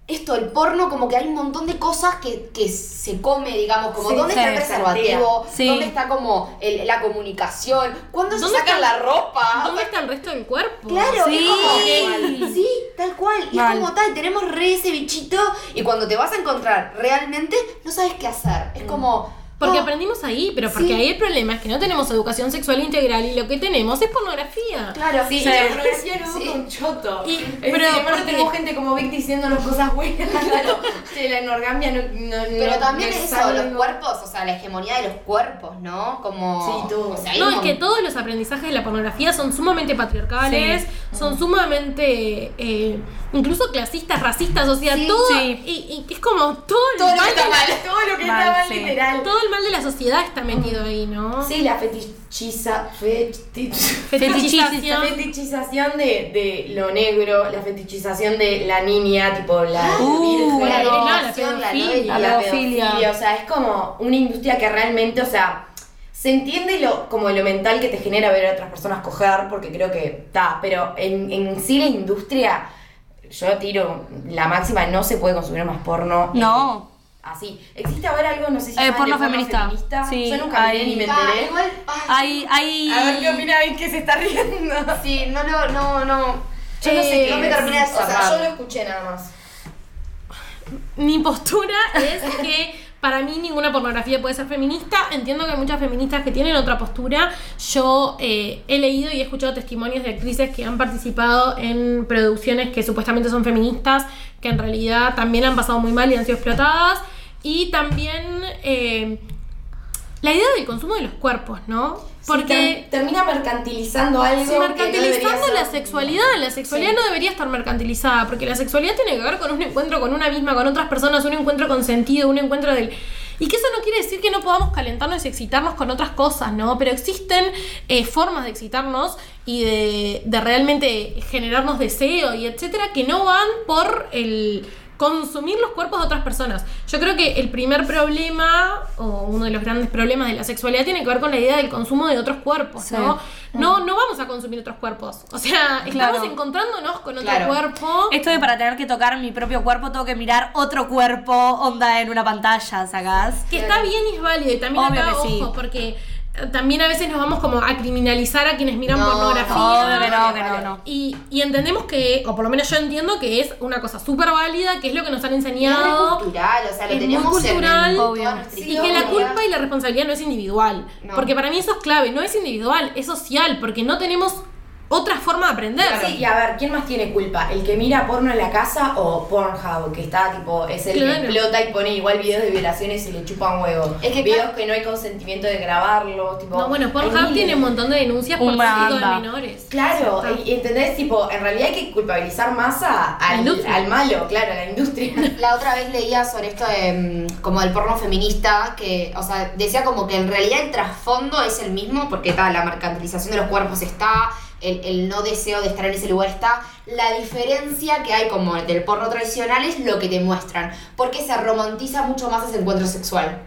esto, el porno, como que hay un montón de cosas que, que se come, digamos, como Sí, dónde está el preservativo, Sí. dónde está como el- la comunicación, cuándo se ¿Dónde sacan la ropa. ¿Dónde está el resto del cuerpo? Claro, Sí. es como, sí, tal cual. Y es como tal, tenemos re ese bichito y cuando te vas a encontrar realmente no sabes qué hacer. Es como, Porque aprendimos ahí, pero porque Sí. ahí el problema es que no tenemos educación sexual integral y lo que tenemos es pornografía. Claro, Sí, Sí. y la pornografía no Sí. es un choto. Y- Es- pero porque- tenemos gente como Vic diciéndonos cosas buenas. Claro. La enorgamia no, no, Pero no también me eso, los cuerpos, o sea, la hegemonía de los cuerpos, ¿no? Como. Sí, todo. O sea, hay No, es que todos los aprendizajes de la pornografía son sumamente patriarcales, son sumamente eh, incluso clasistas, racistas, o sea, Sí, todo. sí. Y, y es como todo lo que está mal, todo lo que Mal, está mal, sí. literal. todo el mal de la sociedad está metido ahí, ¿no? Sí, la fetichiza, feti- Fetichización. la fetichización de, de lo negro, la fetichización de la niña, tipo la Uh, virgen, pedofilia. La pedofilia. O sea, es como una industria que realmente, o sea, se entiende lo, como lo mental que te genera ver a otras personas coger, porque creo que está, pero en, en sí la industria, yo tiro la máxima, no se puede consumir más porno. No. Así. ¿Existe ahora algo, no sé si Eh, porno feminista. Sí, Yo nunca hay- ni me Ah, enteré. igual. ay, Hay, hay. A ver qué opina Vic que se está riendo. Sí, no lo. No, no. Yo no sé Eh, qué no me es. termina de O sea, yo lo escuché nada más. Mi postura es que para mí ninguna pornografía puede ser feminista. Entiendo que hay muchas feministas que tienen otra postura. Yo eh, he leído y he escuchado testimonios de actrices que han participado en producciones que supuestamente son feministas, que en realidad también han pasado muy mal y han sido explotadas. Y también eh, la idea del consumo de los cuerpos, ¿no? Porque... Termina mercantilizando algo. Que no mercantilizando debería la ser. sexualidad. La sexualidad Sí. no debería estar mercantilizada, porque la sexualidad tiene que ver con un encuentro con una misma, con otras personas, un encuentro con sentido, un encuentro del... Y que eso no quiere decir que no podamos calentarnos y excitarnos con otras cosas, ¿no? Pero existen eh, formas de excitarnos y de, de realmente generarnos deseo y etcétera que no van por el consumir los cuerpos de otras personas. Yo creo que el primer problema, o uno de los grandes problemas de la sexualidad, tiene que ver con la idea del consumo de otros cuerpos, Sí. ¿no? No, no vamos a consumir otros cuerpos. O sea, Claro. estamos encontrándonos con otro Claro. cuerpo. Esto de para tener que tocar mi propio cuerpo, tengo que mirar otro cuerpo, onda en una pantalla, ¿sacás? Que está bien y es válido. Y también Obvio acá, que sí. ojo, porque también a veces nos vamos como a criminalizar a quienes miran No, pornografía. Que no, que no, no. Y, y entendemos que, o por lo menos yo entiendo que es una cosa súper válida, que es lo que nos han Y es enseñado. cultural, o sea, lo es muy tenemos en- cultural, en obvio. Y que la culpa y la responsabilidad no es individual. No. Porque para mí eso es clave, no es individual, es social, porque no tenemos otra forma de aprender. Sí, y a ver, ¿quién más tiene culpa? ¿El que mira porno en la casa o Pornhub? Que está tipo, es el Claro. que explota y pone igual videos de violaciones y le chupa un huevo. Es que videos claro- que no hay consentimiento de grabarlos, tipo. No, bueno, Pornhub tiene un montón de denuncias por tráfico de menores. Claro, y, y entendés, tipo, en realidad hay que culpabilizar más a- al malo, claro, a la industria. La otra vez leía sobre esto de mm, como del porno feminista, que, o sea, decía como que en realidad el trasfondo es el mismo, porque está la mercantilización de los cuerpos está, el, el no deseo de estar en ese lugar está. La diferencia que hay como del porno tradicional es lo que te muestran, porque se romantiza mucho más ese encuentro sexual.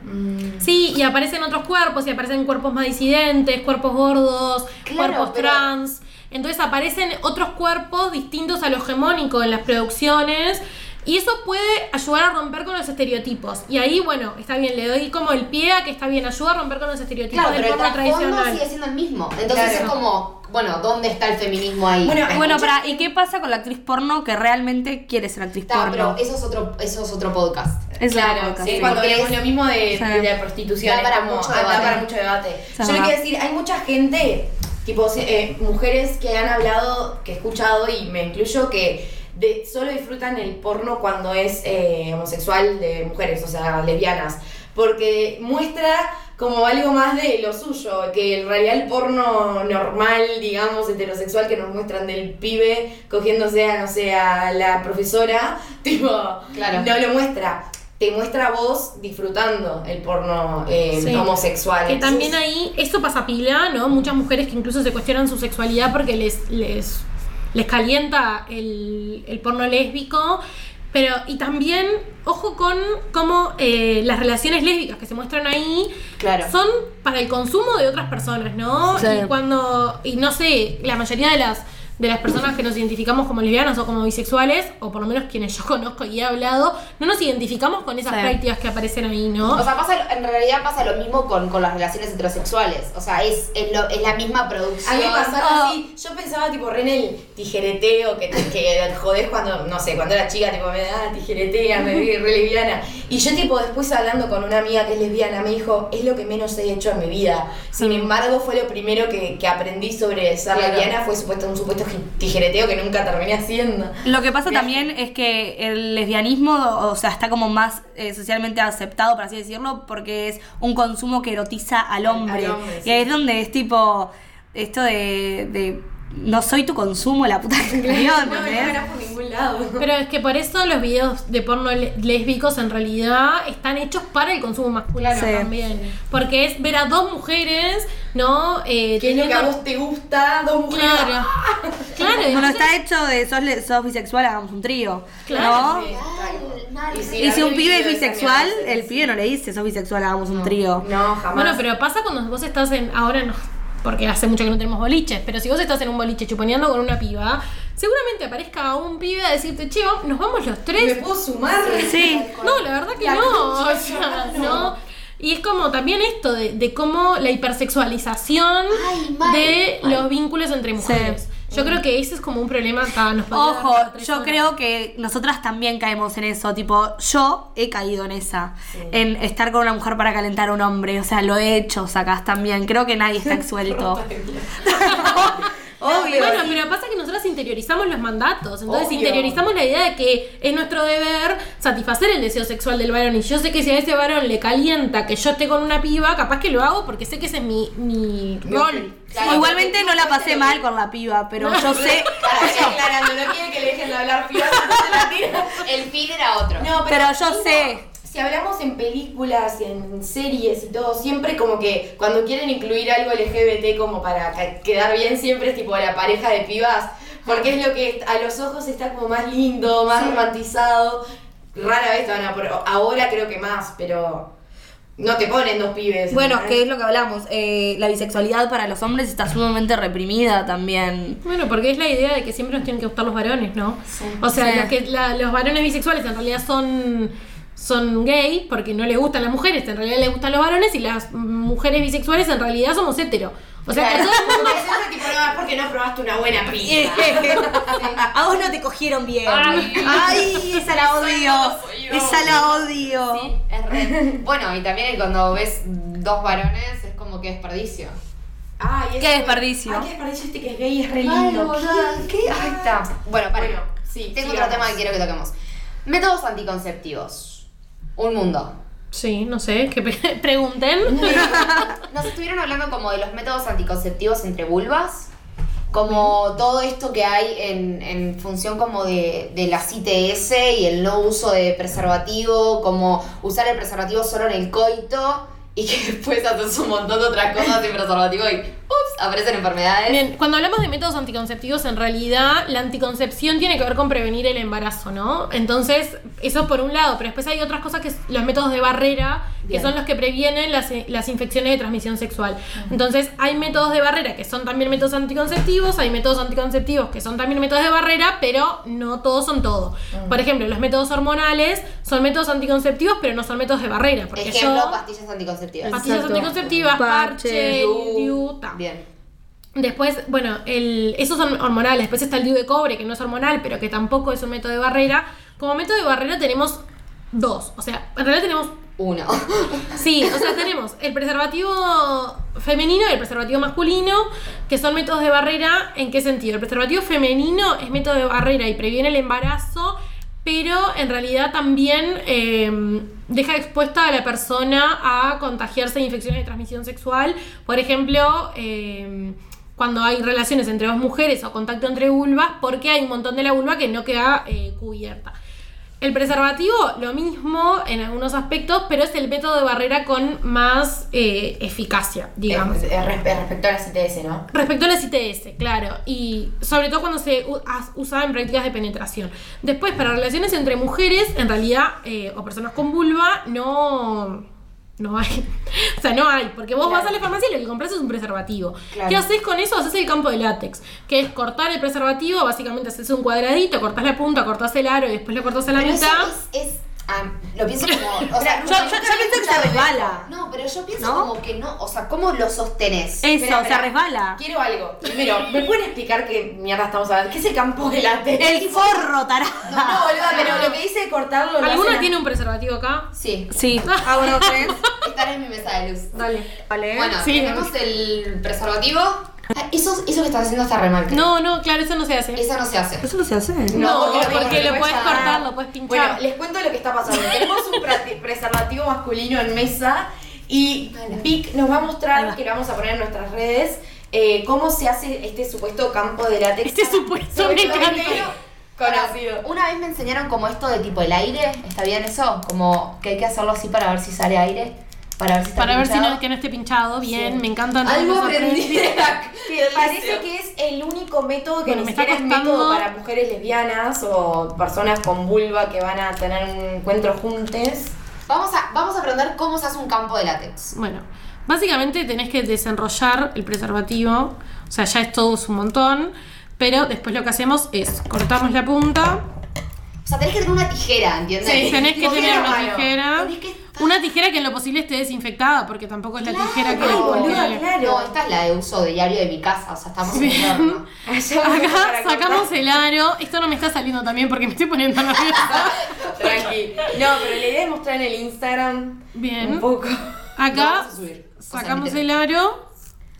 Sí, y aparecen otros cuerpos, y aparecen cuerpos más disidentes, cuerpos gordos, Claro, cuerpos pero- trans. Entonces aparecen otros cuerpos distintos a lo hegemónico en las producciones. Y eso puede ayudar a romper con los estereotipos. Y ahí, bueno, está bien, le doy como el pie a que está bien, ayuda a romper con los estereotipos Claro, del pero el tradicional. sigue siendo el mismo. Entonces Claro. es como, bueno, ¿dónde está el feminismo ahí? Bueno, Bueno, para, ¿y qué pasa con la actriz porno que realmente quiere ser actriz Está, porno? pero eso es otro, eso es otro podcast. Es claro, cosa, sí, sí. cuando es- lo mismo de, Sí. de la prostitución, Da para como- mucho da debate. para mucho debate. Sí, Yo le quiero decir, hay mucha gente, tipo eh, mujeres que han hablado, que he escuchado y me incluyo que de, solo disfrutan el porno cuando es eh, homosexual de mujeres, o sea, lesbianas, porque muestra como algo más de lo suyo, que en realidad el porno normal, digamos, heterosexual que nos muestran del pibe cogiéndose a, no sé, a la profesora, tipo, Claro. no lo muestra. Te muestra a vos disfrutando el porno eh, Sí. homosexual. Que también ahí, esto pasa pila, ¿no? Muchas mujeres que incluso se cuestionan su sexualidad porque les, les, les calienta el, el porno lésbico. Pero, y también, ojo con cómo eh, las relaciones lésbicas que se muestran ahí Claro. son para el consumo de otras personas, ¿no? Sí. Y cuando, y no sé, la mayoría de las de las personas que nos identificamos como lesbianas o como bisexuales, o por lo menos quienes yo conozco y he hablado, no nos identificamos con esas Sí. prácticas que aparecen ahí, ¿no? O sea, pasa, en realidad pasa lo mismo con, con las relaciones heterosexuales. O sea, es, es, lo- es la misma A producción. mí me pasaba Ah. así, yo pensaba tipo re en el tijereteo que, te- que jodés cuando, no sé, cuando era chica, tipo me da tijeretea, me vi re liviana. Y yo tipo después hablando con una amiga que es lesbiana me dijo, es lo que menos he hecho en mi vida. Sin embargo, fue lo primero que, que aprendí sobre ser Claro. lesbiana, fue supuesto, un supuesto tijereteo que nunca terminé haciendo. Lo que pasa también es que el lesbianismo, o sea, está como más eh, socialmente aceptado, por así decirlo, porque es un consumo que erotiza al hombre. Al hombre, y sí. ahí es donde es tipo esto de, de no soy tu consumo, la puta que te parió, ¿entendés? por ningún lado. Pero es que por eso los videos de porno lésbicos en realidad están hechos para el consumo masculino Sí. también. Porque es ver a dos mujeres, ¿no? Eh, ¿Qué es lo que a teniendo- vos te gusta? Dos mujeres. Claro. Claro, y Bueno, entonces- está hecho de sos, le- sos bisexual, hagamos un trío. Claro, ¿no? Sí. Y, si un pibe es bisexual, el pibe no le dice sos bisexual, hagamos un trío. No, jamás. Bueno, pero pasa cuando vos estás en. Ahora no. Porque hace mucho que no tenemos boliches. Pero si vos estás en un boliche chuponeando con una piba, seguramente aparezca un pibe a decirte, che, nos vamos los ¿Me tres. puedo sumar? Sí. No, la verdad que La no. O sea, no. Y es como también esto de, de cómo la hipersexualización Ay, mal, de los vínculos entre mujeres. Yo creo que ese es como un problema acá. Nos Ojo, yo horas. creo que nosotras también caemos en eso. Tipo, yo he caído en esa. En estar con una mujer para calentar a un hombre. O sea, lo he hecho, sacás también. Creo que nadie está exsuelto. Obvio. Bueno, pero pasa que nosotros interiorizamos los mandatos. Entonces Obvio. interiorizamos la idea de que es nuestro deber satisfacer el deseo sexual del varón. Y yo sé que si a ese varón le calienta que yo esté con una piba, capaz que lo hago porque sé que ese es mi, mi rol. Claro, Igualmente no la pasé mal con la piba, pero yo sé. que- Claro, aclarando, no quiere que le dejen de hablar pibas, la tira. El fin era otro. No, Pero yo mismo, sé. Si hablamos en películas, en series y todo, siempre como que cuando quieren incluir algo LGBT como para quedar bien, siempre es tipo la pareja de pibas, porque es lo que a los ojos está como más lindo, más romantizado. Rara vez van a ahora creo que más, pero no te ponen dos pibes. Bueno, ¿entendés? que es lo que hablamos. eh, la bisexualidad para los hombres está sumamente reprimida también. Bueno, porque es la idea de que siempre nos tienen que gustar los varones, ¿no? O sea, Sí. los, que, la- los varones bisexuales en realidad son son gay porque no les gustan las mujeres, en realidad les gustan los varones y las mujeres bisexuales en realidad somos hetero. O sea, que Claro. todo el mundo Es ese tipo, no, porque no probaste una buena pizza. A vos no te cogieron bien. Ay. Ay, esa la odio. yo. Esa la odio. Sí, es re- Bueno, y también cuando ves dos varones es como que desperdicio. Ay, Qué eso- desperdicio. Ay, qué desperdicio este que es gay, es re lindo. ¿Qué? Ahí está. Bueno, para. Bueno, sí, Tengo sigamos. otro tema que quiero que toquemos. Métodos anticonceptivos. Un mundo. Sí, no sé, que pre- pregunten. Nos estuvieron hablando como de los métodos anticonceptivos entre vulvas. Como todo esto que hay en, en función como de, de las ITS y el no uso de preservativo, como usar el preservativo solo en el coito y que después haces un montón de otras cosas sin preservativo y ups, aparecen enfermedades. Bien, cuando hablamos de métodos anticonceptivos, en realidad la anticoncepción tiene que ver con prevenir el embarazo, ¿no? Entonces, eso por un lado, pero después hay otras cosas que es los métodos de barrera, que Bien. son los que previenen las, las infecciones de transmisión sexual. Entonces, hay métodos de barrera que son también métodos anticonceptivos, hay métodos anticonceptivos que son también métodos de barrera, pero no todos son todo. Por ejemplo, los métodos hormonales son métodos anticonceptivos, pero no son métodos de barrera. Porque Ejemplo, yo, pastillas anticonceptivas. pastillas Exacto. anticonceptivas, Parche, parche, DIU. Bien. Después, bueno, el, esos son hormonales. Después está el DIU de cobre, que no es hormonal, pero que tampoco es un método de barrera. Como método de barrera tenemos dos. O sea, en realidad tenemos. Uno. Sí, o sea, tenemos el preservativo femenino y el preservativo masculino, que son métodos de barrera. ¿En qué sentido? El preservativo femenino es método de barrera y previene el embarazo, pero en realidad también eh, deja expuesta a la persona a contagiarse de infecciones de transmisión sexual. Por ejemplo, eh, cuando hay relaciones entre dos mujeres o contacto entre vulvas, porque hay un montón de la vulva que no queda eh, cubierta. El preservativo, lo mismo en algunos aspectos, pero es el método de barrera con más eh, eficacia, digamos. Eh, eh, respe- respecto a las ITS, ¿no? Respecto a las ITS, claro, y sobre todo cuando se usaba en prácticas de penetración. Después, para relaciones entre mujeres, en realidad, eh, o personas con vulva, no, no hay. o sea, no hay, porque vos vas a la farmacia y lo que compras es un preservativo. Claro. ¿Qué haces con eso? Haces el campo de látex, que es cortar el preservativo, básicamente haces un cuadradito, cortás la punta, cortás el aro y después lo cortás a la Pero eso mitad. es. es ah, lo pienso como. O sea, yo- yo- yo pienso que se resbala. No, pero yo pienso ¿No? como que no, o sea, ¿cómo lo sostenés? Eso, Espera, se espera. resbala. Quiero algo. Primero, ¿me pueden explicar qué mierda estamos hablando? ¿Qué es el campo de látex? El forro, tarada. No, pero lo que dice cortarlo lo ¿Alguna tiene un preservativo acá? Sí, Sí. Ah, bueno, tres. estar en mi mesa de luz. Dale. Vale. Bueno, Sí. tenemos el preservativo. Eso, eso que estás haciendo está re mal. creo. No, no, claro, eso no se hace. Eso no se hace. Eso no se hace. No, porque lo porque puedes lo puedes cortar. cortar, lo puedes pinchar. Bueno, les cuento lo que está pasando. Tenemos un prati- preservativo masculino en mesa y Vic nos va a Ahí mostrar, va. que lo vamos a poner en nuestras redes, eh, cómo se hace este supuesto campo de látex. Este supuesto, me encanta. Conocido. Una vez me enseñaron como esto de tipo el aire, ¿está bien eso? Como que hay que hacerlo así para ver si sale aire, para ver si está Para ver si no, que no esté pinchado. Bien, Sí. me encantan. Algo aprendí de la- Que parece que es el único método que Bueno, ni me está siquiera es costando- método para mujeres lesbianas o personas con vulva que van a tener un encuentro juntes. Vamos a, vamos a aprender cómo se hace un campo de látex. Bueno, básicamente tenés que desenrollar el preservativo. O sea, ya es todo es un montón. Pero después lo que hacemos es cortamos la punta. O sea, tenés que tener una tijera, ¿entiendes? Sí. Tenés que tener una mano. tijera. Que- Una tijera que en lo posible esté desinfectada, porque tampoco es la tijera que. Que- claro. No, esta es la de uso diario de mi casa, o sea, estamos en invierno. Acá sacamos el aro. Esto no me está saliendo también porque me estoy poniendo nerviosa. Tranqui. No, pero la idea es mostrar en el Instagram Bien. un poco. Acá. O sea, sacamos el aro.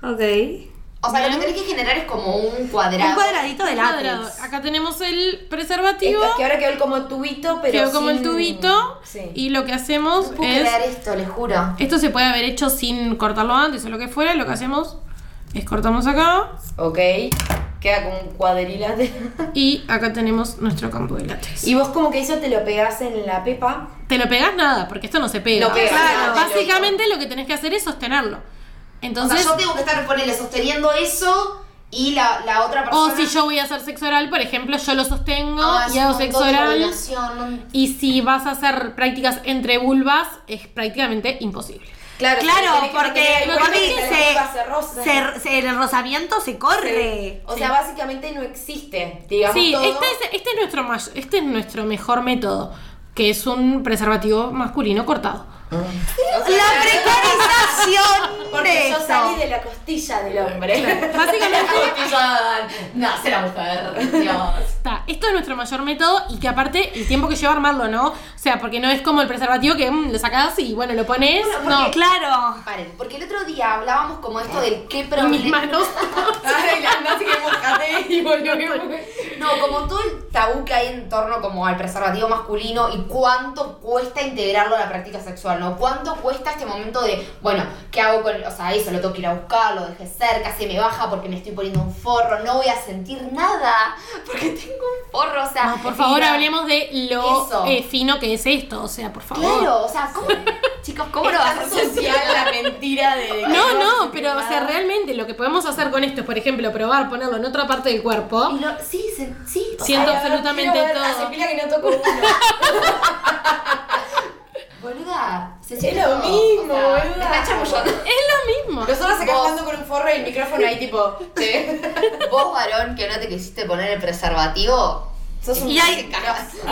Ok. O sea, lo Bien. que tenés que generar es como un cuadrado. Un cuadradito de cuadrado. látex. Acá tenemos el preservativo. Esta- que ahora quedó como tubito, pero. Quedó como el sin- tubito. Sí. Y lo que hacemos No puedo es. crear esto, les juro. Esto se puede haber hecho sin cortarlo antes o lo que fuera. Lo que hacemos es cortamos acá. Ok. Queda como un cuadrilátero. Y acá tenemos nuestro campo de látex. Y vos como que eso te lo pegás en la pepa. Te lo pegas nada, porque esto no se pega. Pega, Claro. claro. Básicamente lo que tenés que hacer es sostenerlo. Entonces, o sea, yo tengo que estar, ponele, sosteniendo eso y la, la otra o persona. si yo voy a hacer sexo oral, por ejemplo, yo lo sostengo Ah, y hago sexo oral. Y si vas a hacer prácticas entre vulvas, es prácticamente imposible. Claro, Claro, porque porque se, se, se- el enrosamiento se corre. O sea, básicamente no existe, digamos Sí, todo. este es, este, es nuestro, este es nuestro mejor método, que es un preservativo masculino cortado. O sea, La precarización Porque yo salí de la costilla del hombre. Básicamente, Nace la mujer, Dios. está, esto es nuestro mayor método y que aparte el tiempo que lleva armarlo, ¿no? O sea, porque no es como el preservativo que mm, lo sacas y bueno, lo pones. no, Claro. Paren, porque el otro día hablábamos como esto del qué mis problema. manos. Ay, la Nancy que mojate y volvemos. No, como todo el tabú que hay en torno como al preservativo masculino y cuánto cuesta integrarlo a la práctica sexual, ¿no? Cuánto cuesta este momento de, bueno, ¿qué hago con, o sea, eso lo tengo que ir a buscar, lo dejé cerca, se me baja porque me estoy poniendo un forro, no voy a sentir nada porque tengo un forro, o sea, No, por favor, mira, hablemos de lo eh, fino que es esto. O sea, por favor. Claro, o sea, ¿cómo, chicos, cómo lo vas a hacer social la mentira de. No, no, pero o sea, realmente lo que podemos hacer con esto es, por ejemplo, probar ponerlo en otra parte del cuerpo. Y lo- sí, sí, sea, Siento Ay, absolutamente ver, todo. Hace pila que no toco uno. boluda, se Es lo mismo, o sea, boluda. está chamullando. Es lo mismo. Nosotros acá Vos. jugando con un forro y el micrófono ahí tipo. Vos, varón, que no te quisiste poner el preservativo, Sos un Y, hay-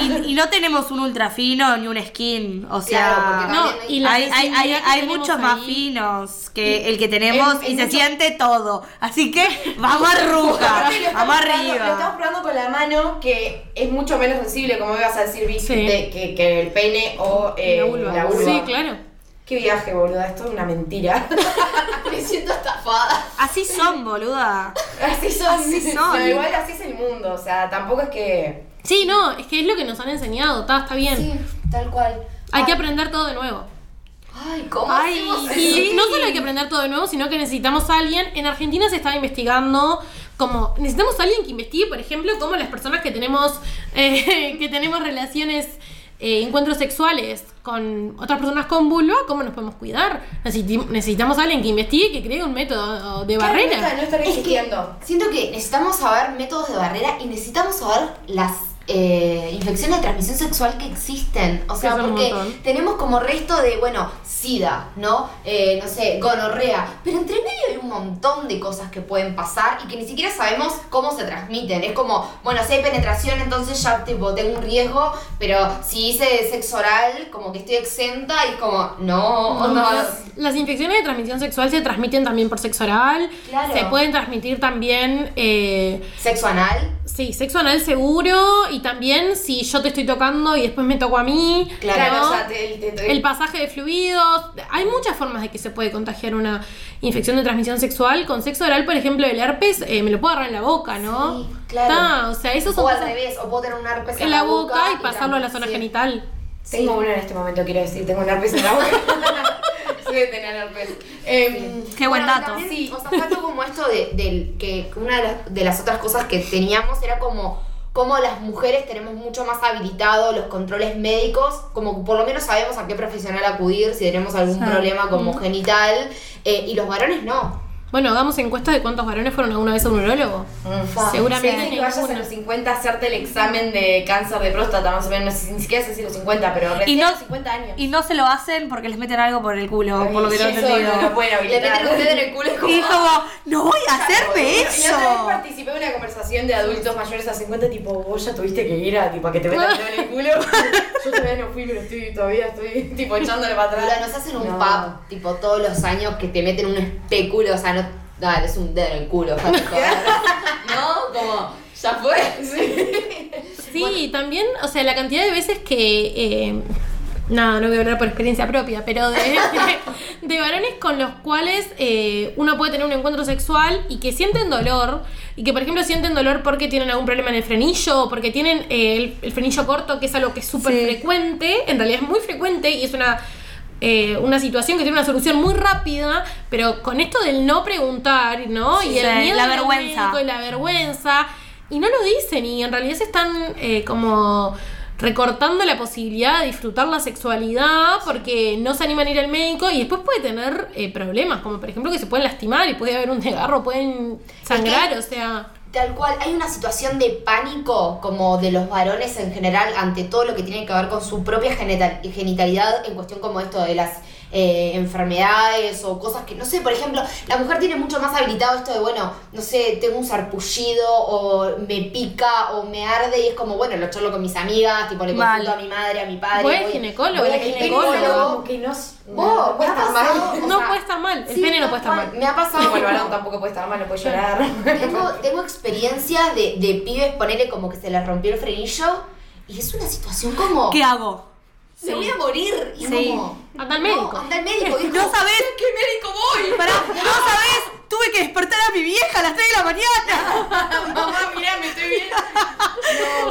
y, y no tenemos un ultra fino ni un skin. O Claro, sea, No, también y la hay, hay, hay, hay muchos más ahí. finos que el que tenemos Es- es y se siente todo. Así que vamos a ruja, Aparte, lo estamos vamos probando- Lo estamos arriba. probando con la mano, que es mucho menos sensible, como ibas a decir, Vic, Sí. de- que, que el pene o eh, La vulva. la vulva. Sí, claro. Qué viaje, boluda, esto es una mentira. me siento estafada. Así son, boluda. así son. Así son. Pero igual así es el mundo, o sea, tampoco es que. Sí, no, es que es lo que nos han enseñado, está, está bien. Sí, tal cual. Hay que aprender todo de nuevo. Ay, ¿cómo Ay, Y Sí. no solo hay que aprender todo de nuevo, sino que necesitamos a alguien. En Argentina se estaba investigando como necesitamos a alguien que investigue, por ejemplo, cómo las personas que tenemos eh, que tenemos relaciones eh, encuentros sexuales con otras personas con vulva, cómo nos podemos cuidar. Necesiti- necesitamos a alguien que investigue y que cree un método de Claro, barrera. No, está- no están Es que siento que necesitamos saber métodos de barrera y necesitamos saber las eh, infecciones de transmisión sexual que existen. O sea, porque tenemos como resto de, bueno, SIDA, ¿no? Eh, no sé, gonorrea. Pero entre medio hay un montón de cosas que pueden pasar y que ni siquiera sabemos cómo se transmiten. Es como, bueno, si hay penetración, entonces ya tipo, tengo un riesgo, pero si hice sexo oral, como que estoy exenta y es como, no, no. Las infecciones de transmisión sexual se transmiten también por sexo oral. Claro. Se pueden transmitir también, eh, Sexo anal. sí, sexo anal seguro. Y también si yo te estoy tocando y después me toco a mí. Claro, ¿no? o sea, te- te- te- El pasaje de fluidos. Hay muchas formas de que se puede contagiar una infección de transmisión sexual. Con sexo oral, por ejemplo, el herpes, eh, me lo puedo agarrar en la boca, ¿no? Sí, claro. O sea, eso son O al cosas revés, o puedo tener un herpes en la boca y pasarlo a la zona sí. genital. Tengo uno en este momento, quiero decir, tengo un herpes en la boca. sí, de tener herpes. Em, Qué buen Bueno, dato. también, sí, o sea, falta como esto de, que una de las, de las otras cosas que teníamos era como como las mujeres tenemos mucho más habilitado los controles médicos, como por lo menos sabemos a qué profesional acudir si tenemos algún problema como genital, eh, y los varones no. Bueno, hagamos encuesta de cuántos varones fueron alguna vez a un urólogo. Mm. Seguramente Sí, que vayas a los 50 a hacerte el examen de cáncer de próstata, más o menos, no sé, ni siquiera sé si los 50, pero recién no- a los 50 años. Y no se lo hacen porque les meten algo por el culo, por lo que tengo entendido. no lo pueden Le meten un dedo en el culo y es como, Y como, no voy a hacerme Y la otra vez eso. participé de una conversación de adultos mayores a 50, tipo, vos ya tuviste que ir a, tipo, a que te metan el dedo en el culo. Yo todavía no fui, pero estoy, todavía estoy, tipo, echándole para atrás. Pero nos hacen un No. pub, tipo, todos los años que te meten un espéculo, o sea, no, dale, es un dedo en el culo. ¿no? Como, ya fue. Sí. Sí, también, o sea, la cantidad de veces que. eh, nada, no voy a hablar por experiencia propia, pero de, de, de varones con los cuales eh, uno puede tener un encuentro sexual y que sienten dolor, y que por ejemplo sienten dolor porque tienen algún problema en el frenillo, o porque tienen eh, el, el frenillo corto, que es algo que es súper Sí. frecuente, en realidad es muy frecuente y es una. Eh, una situación que tiene una solución muy rápida, pero con esto del no preguntar, ¿no? Sí, y el miedo la vergüenza. médico y la vergüenza. Y no lo dicen, y en realidad se están eh, como recortando la posibilidad de disfrutar la sexualidad porque no se animan a ir al médico y después puede tener eh, problemas, como por ejemplo que se pueden lastimar y puede haber un desgarro, pueden sangrar, o sea. Tal cual, hay una situación de pánico como de los varones en general ante todo lo que tiene que ver con su propia genital- genitalidad en cuestión como esto de las eh, enfermedades o cosas que, no sé, por ejemplo, la mujer tiene mucho más habilitado esto de, bueno, no sé, tengo un sarpullido o me pica o me arde y es como, bueno, lo charlo con mis amigas, tipo le consulto a mi madre, a mi padre. Voy al ginecólogo, voy al ginecólogo. Que no, Vos, puede estar mal. o No sea, puede estar mal, el sí, pene no puede estar mal. Me ha pasado Como el varón tampoco puede estar mal, no puede llorar. tengo, tengo experiencia de, de pibes, ponerle como que se les rompió el frenillo y es una situación como. ¿Qué hago? Me voy a morir. Y Sí. como. Anda al médico. No, anda al médico. No sabés ¿Qué médico voy? Pará, no sabés, tuve que despertar a mi vieja a las 3 de la mañana. Mamá, mirá, me estoy viendo.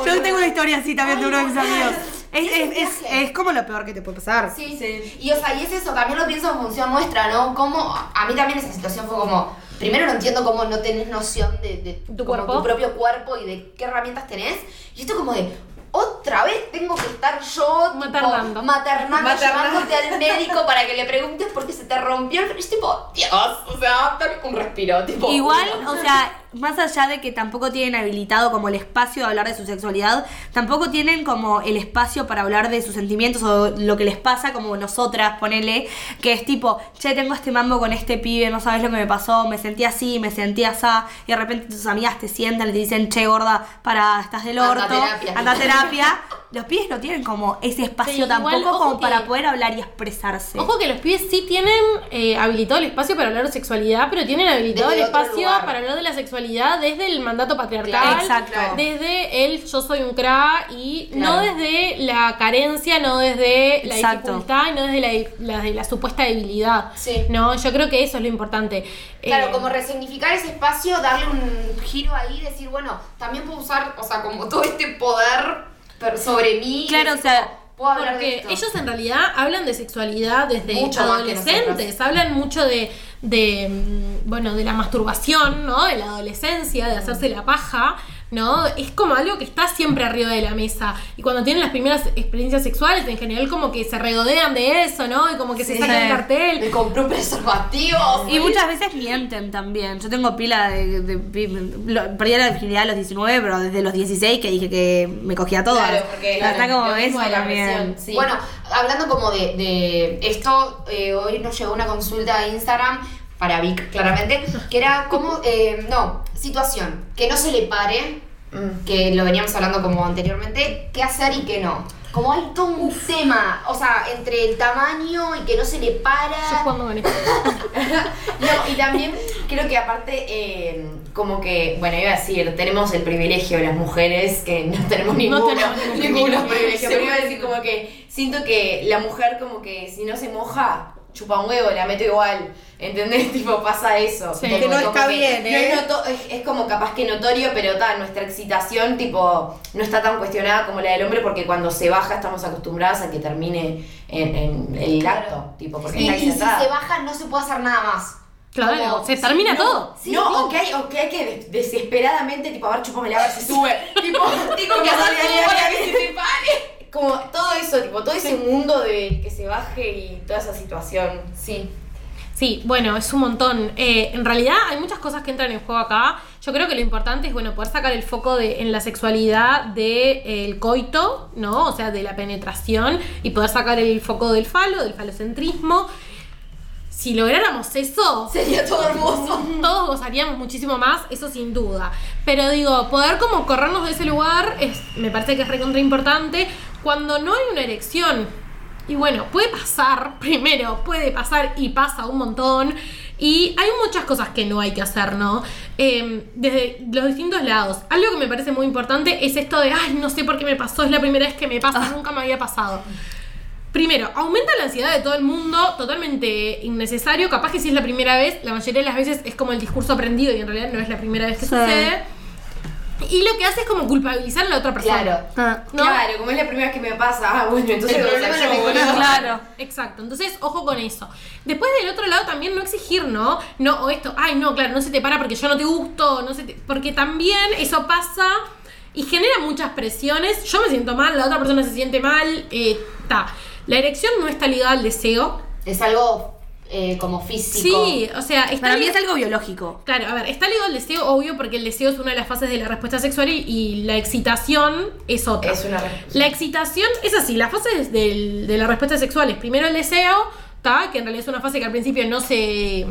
Yo tengo una historia así también de uno de mis amigos. Es, es, es, es como lo peor que te puede pasar. Sí, sí. Y o sea, y es eso, también lo pienso en función nuestra, ¿no? Como a mí también esa situación fue como. Primero no entiendo cómo no tenés noción de, de ¿Tu cuerpo? tu propio cuerpo y de qué herramientas tenés. Y esto como de. Otra vez tengo que estar yo tipo, Maternando. maternando, Maternando. llevándote al médico para que le preguntes por qué se te rompió el. Es tipo, Dios, o sea, dame un respiro. Tipo, Igual, o sea, más allá de que tampoco tienen habilitado como el espacio de hablar de su sexualidad, tampoco tienen como el espacio para hablar de sus sentimientos o lo que les pasa, como nosotras, ponele, que es tipo, che, tengo este mambo con este pibe, no sabes lo que me pasó, me sentí así, me sentí así, y de repente tus amigas te sientan y te dicen, che, gorda, para, estás del Anda orto, a terapia. anda a terapia. Los pibes no tienen como ese espacio Sí, tampoco como que- para poder hablar y expresarse. Ojo que los pibes sí tienen eh, habilitado el espacio para hablar de sexualidad, pero tienen habilitado Desde el espacio lugar. para hablar de la sexualidad desde el mandato patriarcal. Exacto. Desde el yo soy un cra y no desde la carencia, no desde la Exacto. dificultad y no desde la, la- de la supuesta debilidad. Sí. No, yo creo que eso es lo importante. Claro, Eh, como resignificar ese espacio, darle un giro ahí, decir, bueno, también puedo usar, o sea, como todo este poder sobre mí. Claro, decir, o sea, puedo hablar de Porque esto. ellos en realidad hablan de sexualidad desde Mucho adolescentes, hablan mucho de, de, mm, bueno, de la masturbación, ¿no? De la adolescencia, de hacerse la paja, ¿no? Es como algo que está siempre arriba de la mesa. Y cuando tienen las primeras experiencias sexuales, en general como que se regodean de eso, ¿no? Y como que se sacan el cartel. Me compré un preservativo. Y muchas veces mienten también. Yo tengo pila de. de- de- lo- perdí la virginidad a los 19, pero desde los 16 que dije que me cogía todo. Claro, porque está como eso también. sí. Bueno, hablando como de, de esto, eh, hoy nos llegó una consulta de Instagram para Vic, claramente, que era como, eh, no, situación, que no se le pare, Mm. que lo veníamos hablando como anteriormente, qué hacer y qué no. como hay todo un tema, o sea, entre el tamaño y que no se le Yo para. jugando con esto. No, y también creo que aparte, eh, como que, bueno, iba a decir, tenemos el privilegio las mujeres, que no tenemos ninguno, tenemos ningún ninguno privilegio, pero iba a decir como que siento que la mujer como que si no se moja, chupa un huevo, la meto igual, ¿entendés? Tipo, pasa eso. Sí. Como Que no está que bien, no ¿eh? es, noto- es, es como capaz que notorio, pero ta, nuestra excitación, tipo, no está tan cuestionada como la del hombre, porque cuando se baja estamos acostumbradas a que termine en, en el Claro. acto, tipo, porque Y, está y si se baja no se puede hacer nada más. Claro, Como- se termina no, todo. sí, no, no. o que hay, o que hay que des- desesperadamente, tipo, a ver, chupámela, a ver si sube. tipo, tipo, que Como dale, dale, sube, dale, que se pare. Como todo eso, tipo, todo ese mundo de que se baje y toda esa situación. Sí. Sí, bueno, es un montón. Eh, en realidad hay muchas cosas que entran en juego acá. Yo creo que lo importante es, bueno, poder sacar el foco de, en la sexualidad del coito, ¿no? O sea, de la penetración y poder sacar el foco del falo, del falocentrismo. Si lográramos eso, Sería todo hermoso. todos gozaríamos muchísimo más, eso sin duda. Pero digo, poder como corrernos de ese lugar es, me parece que es recontra importante cuando no hay una erección. Y bueno, puede pasar, primero, puede pasar y pasa un montón. Y hay muchas cosas que no hay que hacer, ¿no? Eh, desde los distintos lados. Algo que me parece muy importante es esto de, ay, no sé por qué me pasó, es la primera vez que me pasa, nunca me había pasado. Primero, aumenta la ansiedad de todo el mundo, totalmente innecesario. Capaz que si es la primera vez, la mayoría de las veces es como el discurso aprendido y en realidad no es la primera vez que Sí. sucede. Y lo que hace es como culpabilizar a la otra persona. Claro. Ah, ¿No? Claro, como es la primera vez que me pasa, ah, bueno, entonces El problema yo. Claro. Exacto, entonces ojo con eso. Después del otro lado también no exigir, ¿no? No, o esto, ay no, claro, no se te para porque yo no te gusto, no se te- porque también eso pasa y genera muchas presiones. Yo me siento mal, la otra persona se siente mal, eh, ta. La erección no está ligada al deseo. Es algo eh, como físico. Sí, o sea, está Para mí es algo biológico. Claro, a ver, está ligado al deseo, obvio, porque el deseo es una de las fases de la respuesta sexual y, y la excitación es otra. Es una La excitación es así, la fase es del- de la respuesta sexual es primero el deseo, ¿ta? que en realidad es una fase que al principio no se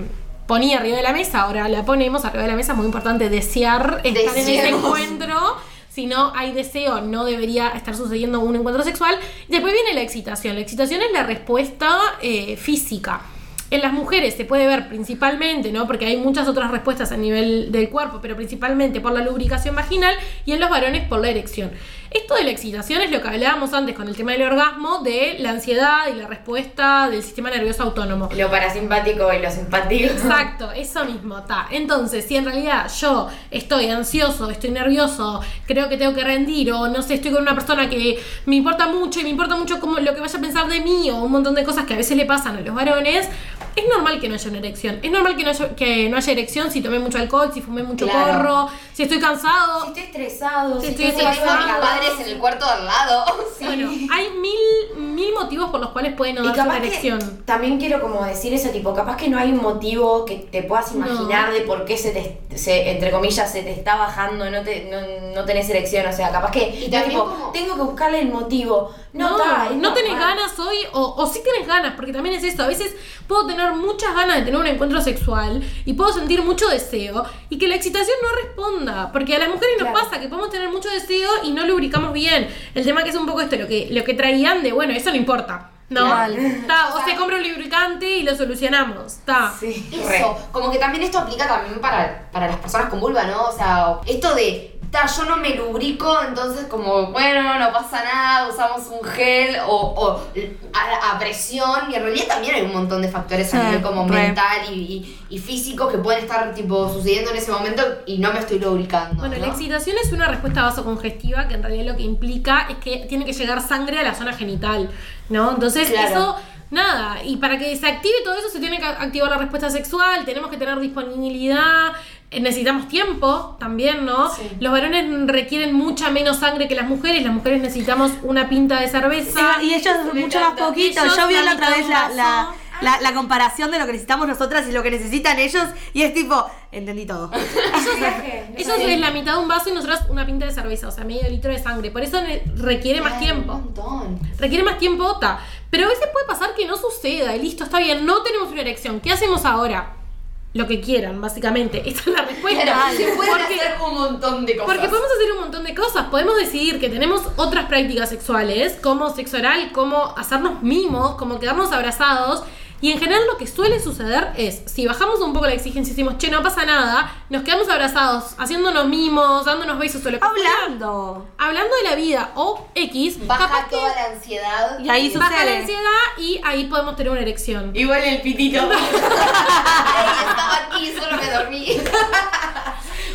ponía arriba de la mesa, ahora la ponemos arriba de la mesa, es muy importante desear estar en ese encuentro. Si no hay deseo, no debería estar sucediendo un encuentro sexual. Después viene la excitación. La excitación es la respuesta eh, física. En las mujeres se puede ver principalmente, ¿no? Porque hay muchas otras respuestas a nivel del cuerpo, pero principalmente por la lubricación vaginal y en los varones por la erección. Esto de la excitación es lo que hablábamos antes con el tema del orgasmo, de la ansiedad y la respuesta del sistema nervioso autónomo. Lo parasimpático y lo simpático. Exacto, eso mismo, está. Entonces, si en realidad yo estoy ansioso, estoy nervioso, creo que tengo que rendir, o no sé, estoy con una persona que me importa mucho y me importa mucho como lo que vaya a pensar de mí, o un montón de cosas que a veces le pasan a los varones, es normal que no haya una erección. Es normal que no haya, que no haya erección si tomé mucho alcohol, si fumé mucho Claro. porro, si estoy cansado. Si estoy estresado, Si si, estoy estresado. Padres en el cuarto de al lado. Bueno, hay mil, mil motivos por los cuales puede no Y darse una capaz que erección. también quiero como decir eso, tipo, capaz que no hay un motivo que te puedas imaginar de por qué se te, se, entre comillas, se te está bajando, no, te, no, no tenés erección, o sea, capaz que, Y no, también tipo, como- tengo que buscarle el motivo. No, No, ta, es no tenés ganas hoy, o, o sí tenés ganas, porque también es esto. A veces puedo tener muchas ganas de tener un encuentro sexual y puedo sentir mucho deseo y que la excitación no responda. Porque a las mujeres nos Claro. pasa que podemos tener mucho deseo y no bien. El tema que es un poco esto, lo que, lo que traían de, bueno, eso no importa. No, Claro. Ta, o, O sea- se compra un lubricante y lo solucionamos. Sí, re. Eso, como que también esto aplica también para, para las personas con vulva, ¿no? O sea, esto de, ta, yo no me lubrico, entonces como, bueno, no pasa nada, usamos un gel o, o a, a presión, y en realidad también hay un montón de factores a Sí, nivel como re. mental y, y, y físicos que pueden estar tipo sucediendo en ese momento y no me estoy lubricando. Bueno, ¿no? la excitación es una respuesta vasocongestiva que en realidad lo que implica es que tiene que llegar sangre a la zona genital, ¿no? Entonces Claro. eso, nada, y para que se active todo eso se tiene que activar la respuesta sexual, tenemos que tener disponibilidad, necesitamos tiempo también, ¿no? Sí. Los varones requieren mucha menos sangre que las mujeres, las mujeres necesitamos una pinta de cerveza. Y ellos Me mucho más poquito. Ellos Yo vi la otra vez la, la, vaso. la, la comparación de lo que necesitamos nosotras y lo que necesitan ellos. Y es tipo, entendí todo. Eso es la mitad de un vaso y nosotros una pinta de cerveza, o sea, medio litro de sangre. Por eso requiere más tiempo. Un montón. Requiere más tiempo, ta. Pero a veces puede pasar que no suceda y listo, está bien, no tenemos una erección. ¿Qué hacemos ahora? Lo que quieran, básicamente. Esta es la respuesta. Claro, se pueden Porque- hacer un montón de cosas. porque podemos hacer un montón de cosas. Podemos decidir que tenemos otras prácticas sexuales, como sexo oral, como hacernos mimos, como quedarnos abrazados. Y en general lo que suele suceder es, si bajamos un poco la exigencia y decimos, che, no pasa nada, nos quedamos abrazados, haciéndonos mimos, dándonos besos o lo que Hablando. hablando de la vida o X, Baja capaz que toda la ansiedad. Y ahí baja la sucede. ansiedad y ahí podemos tener una erección. Igual el pitito. Ay, estaba aquí, solo me dormí.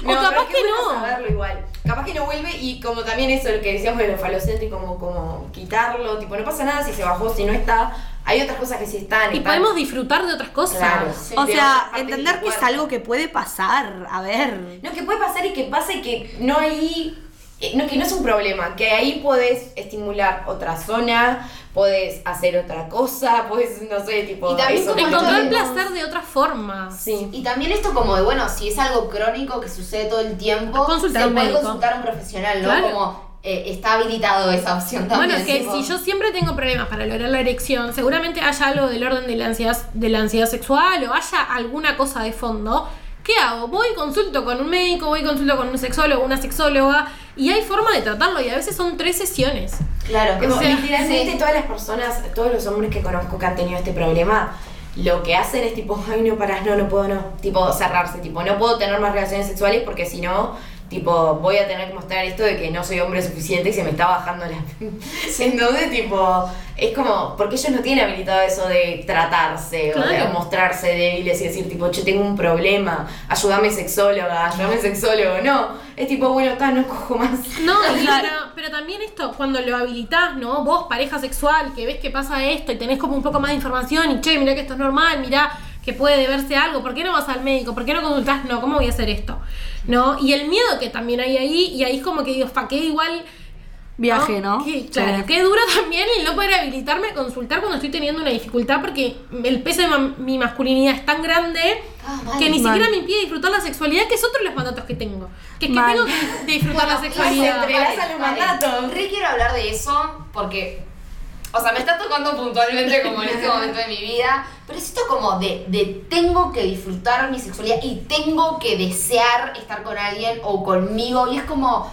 O capaz que no. saberlo igual. Capaz que no vuelve y como también eso, lo que decíamos de los falocéntricos, como, como quitarlo, tipo, no pasa nada si se bajó, si no está. Hay otras cosas que sí están. Y podemos disfrutar de otras cosas. Claro. O de sea, entender que es algo que puede pasar. A ver. No, que puede pasar y que pasa y que no hay. eh, No, que no es un problema, que ahí podés estimular otra zona, podés hacer otra cosa, podés, no sé, tipo. Y también eso, como Encontrar placer de otras formas. Sí. Y también esto como de, bueno, si es algo crónico que sucede todo el tiempo, Consultar se puede médico. consultar a un profesional, ¿no? Claro. Como eh, está habilitado esa opción también. Bueno, es que tipo- si yo siempre tengo problemas para lograr la erección, seguramente haya algo del orden de la ansiedad, de la ansiedad sexual o haya alguna cosa de fondo. ¿Qué hago? Voy y consulto con un médico, voy y consulto con un sexólogo, una sexóloga, y hay forma de tratarlo, y a veces son tres sesiones. Claro, Como O sea, literalmente sí. todas las personas, todos los hombres que conozco que han tenido este problema, lo que hacen es tipo, ay no parás, no, no puedo, no. Tipo, cerrarse, tipo, no puedo tener más relaciones sexuales porque si no, tipo, voy a tener que mostrar esto de que no soy hombre suficiente y se me está bajando la... Entonces, tipo, es como, porque ellos no tienen habilitado eso de tratarse o de Claro. mostrarse débiles y decir, tipo, yo tengo un problema, ayúdame sexóloga, ayúdame sexólogo. No, es tipo, bueno, está, no cojo más. No, pero, pero también esto, cuando lo habilitás, ¿no? Vos, pareja sexual, que ves que pasa esto y tenés como un poco más de información y che, mirá que esto es normal, mirá que puede deberse a algo, ¿por qué no vas al médico? ¿Por qué no consultás? No, ¿cómo voy a hacer esto? ¿No? Y el miedo que también hay ahí, y ahí es como que digo, fa, que igual... Viaje, ¿no? Que, claro, Sí. que duro también el no poder habilitarme a consultar cuando estoy teniendo una dificultad porque el peso de ma- mi masculinidad es tan grande Ah, que ni Mal. siquiera me impide disfrutar la sexualidad, que es otro de los mandatos que tengo. Que es que Mal. tengo que disfrutar la sexualidad. se los mandatos. Re quiero hablar de eso porque, o sea, me está tocando puntualmente como en este momento de mi vida, pero es esto como de, de tengo que disfrutar mi sexualidad y tengo que desear estar con alguien o conmigo y es como...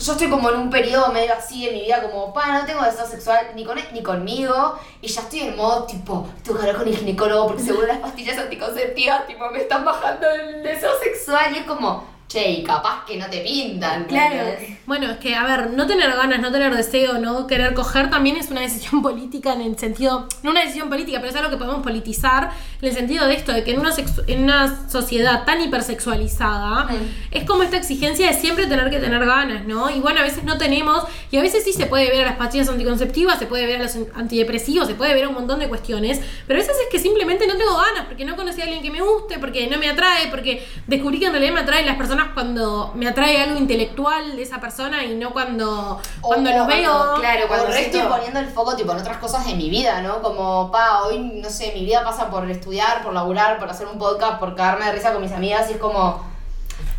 yo estoy como en un periodo medio así en mi vida, como, pa, no tengo deseo sexual ni con él ni conmigo, y ya estoy en modo, tipo, tengo con el ginecólogo porque seguro las pastillas anticonceptivas, tipo, me están bajando el deseo sexual, y es como, che, y capaz que no te pintan. Claro. Bueno, es que, a ver, no tener ganas, no tener deseo, no querer coger también es una decisión política en el sentido, no una decisión política, pero es algo que podemos politizar en el sentido de esto, de que en una, en una sociedad tan hipersexualizada, es como esta exigencia de siempre tener que tener ganas, ¿no? Y bueno, a veces no tenemos, y a veces sí se puede ver a las pastillas anticonceptivas, se puede ver a los antidepresivos, se puede ver a un montón de cuestiones, pero a veces es que simplemente no tengo ganas, porque no conocí a alguien que me guste, porque no me atrae, porque descubrí que en realidad me atraen las personas cuando me atrae algo intelectual de esa persona y no cuando, cuando O lo veo. claro, cuando estoy poniendo el foco tipo en otras cosas de mi vida, ¿no? Como, pa, hoy, no sé, mi vida pasa por estudiar, por laburar, por hacer un podcast, por cagarme de risa con mis amigas y es como...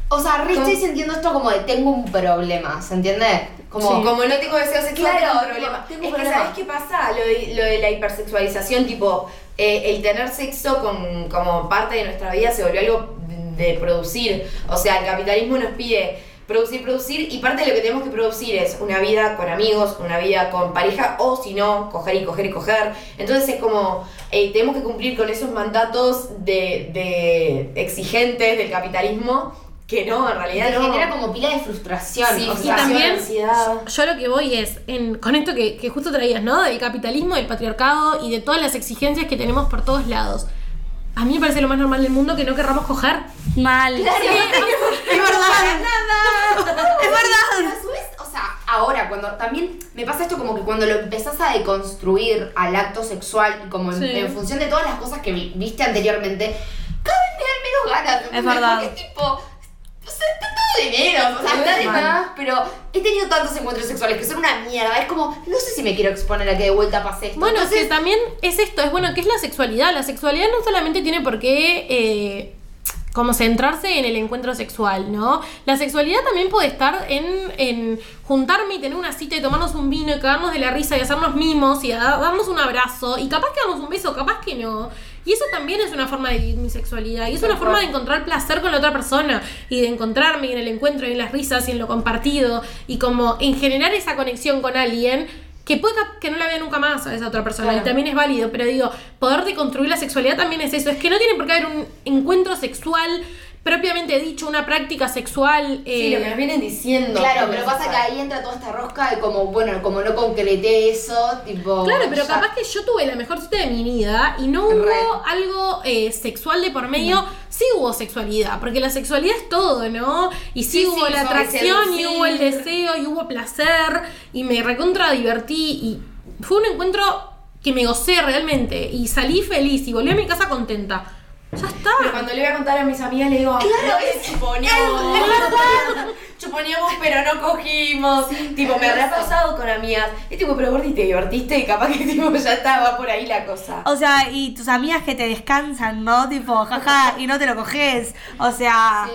O sea, re estoy sintiendo esto como de tengo un problema, ¿se entiende? Como, Como no tengo deseo sexual, Claro, tengo un problema. tengo es que. ¿sabes qué pasa? Lo de, lo de la hipersexualización, tipo, eh, el tener sexo con, como parte de nuestra vida se volvió algo de producir. O sea, el capitalismo nos pide producir, producir, y parte de lo que tenemos que producir es una vida con amigos, una vida con pareja, o si no, coger y coger y coger. Entonces es como, eh, tenemos que cumplir con esos mandatos de, de exigentes del capitalismo, que no, en realidad te no. genera como pila de frustración. Sí, o Y también, ansiedad. yo lo que voy es, en, con esto que, que justo traías, ¿no? Del capitalismo, del patriarcado y de todas las exigencias que tenemos por todos lados. A mí me parece lo más normal del mundo que no querramos coger. Mal. Sí, Es verdad. Es Pero verdad. a su vez, o sea, ahora, cuando también me pasa esto como que cuando lo empezás a deconstruir al acto sexual y como en, Sí. en función de todas las cosas que vi- viste anteriormente, cada vez me dan menos ganas. ¿entendés? verdad. Porque es tipo, sea, está todo de menos, o sea, está de más, pero he tenido tantos encuentros sexuales que son una mierda. Es como, no sé si me quiero exponer a que de vuelta pase esto. Bueno, Entonces, que también es esto, es bueno, ¿qué es la sexualidad? La sexualidad no solamente tiene por qué eh, como centrarse en el encuentro sexual, ¿no? La sexualidad también puede estar en, en juntarme y tener una cita y tomarnos un vino y cagarnos de la risa y hacernos mimos y a- darnos un abrazo y capaz que damos un beso, capaz que no. Y eso también es una forma de vivir mi sexualidad. Y es una forma de encontrar placer con la otra persona. Y de encontrarme en el encuentro, y en las risas, y en lo compartido. Y como en generar esa conexión con alguien que puede que no la vea nunca más a esa otra persona. Y también es válido. Pero digo, poder deconstruir la sexualidad también es eso. Es que no tiene por qué haber un encuentro sexual propiamente dicho, una práctica sexual. Sí, eh, lo que nos vienen diciendo. Claro, pero pasa que ahí entra toda esta rosca de como, bueno, como no concreté eso, tipo. Claro, pero ya- capaz que yo tuve la mejor cita de mi vida y no hubo Re. algo eh, sexual de por medio. Sí hubo sexualidad, porque la sexualidad es todo, ¿no? Y sí, Sí, hubo sí, la atracción y hubo el deseo y hubo placer y me recontra divertí y fue un encuentro que me gocé realmente y salí feliz y volví a mi casa contenta. Ya está. Pero cuando le voy a contar a mis amigas, le digo, claro, es chuponeamos. chuponeamos, pero no cogimos. tipo, me ha pasado con amigas. Es tipo, pero Gordi, te divertiste y capaz que tipo, ya estaba por ahí la cosa. O sea, y tus amigas que te descansan, ¿no? Tipo, jaja, y no te lo coges. O sea,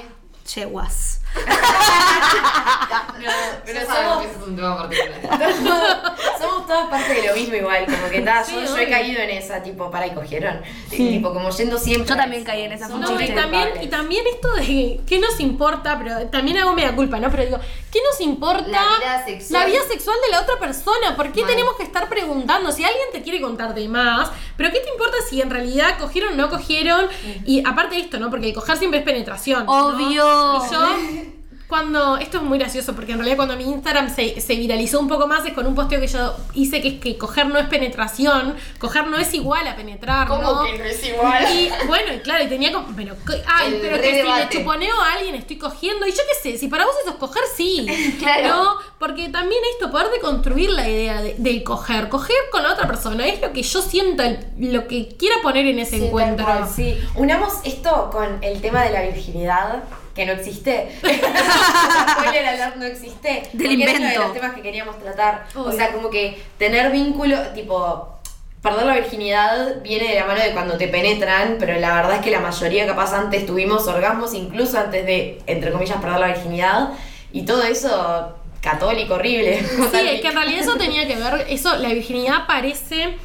yeguas. pero Ya somos- que ese es un tema particular. Somos todas parte de lo mismo igual, como que ta, Sí, yo, he caído en esa, tipo, para y cogieron. Tipo, como yendo siempre. Yo también caí en esa, No, y también, culpables. y también esto de qué nos importa, pero también hago media culpa, ¿no? Pero digo, ¿qué nos importa La vida sexual. la vida sexual de la otra persona? ¿Por qué tenemos que estar preguntando? Si alguien te quiere contar de más, pero ¿qué te importa si en realidad cogieron o no cogieron? Y aparte de esto, ¿no? Porque coger siempre es penetración. ¿no? Obvio. Y yo, cuando. Esto es muy gracioso, porque en realidad cuando mi Instagram se, se viralizó un poco más es con un posteo que yo hice que es que coger no es penetración, coger no es igual a penetrar. ¿Cómo ¿no? que no es igual? Y bueno, y claro, y tenía como. Pero, ay, El pero que si le chuponeo a alguien estoy cogiendo. Y yo qué sé, si para vos eso es coger, sí. Claro. ¿No? Porque también esto, poder deconstruir la idea de- del coger. Coger con la otra persona es lo que yo sienta, lo que quiera poner en ese Sí, encuentro. cual, sí. Unamos esto con el tema de la virginidad, que no existe. Spoiler alert, no existe. Del porque era uno de invento. los temas que queríamos tratar. O sea, como que tener vínculo, tipo. Perder la virginidad viene de la mano de cuando te penetran, pero la verdad es que la mayoría capaz antes tuvimos orgasmos, incluso antes de, entre comillas, perder la virginidad. Y todo eso católico, horrible. Sí, es que en realidad eso tenía que ver, eso, la virginidad parece.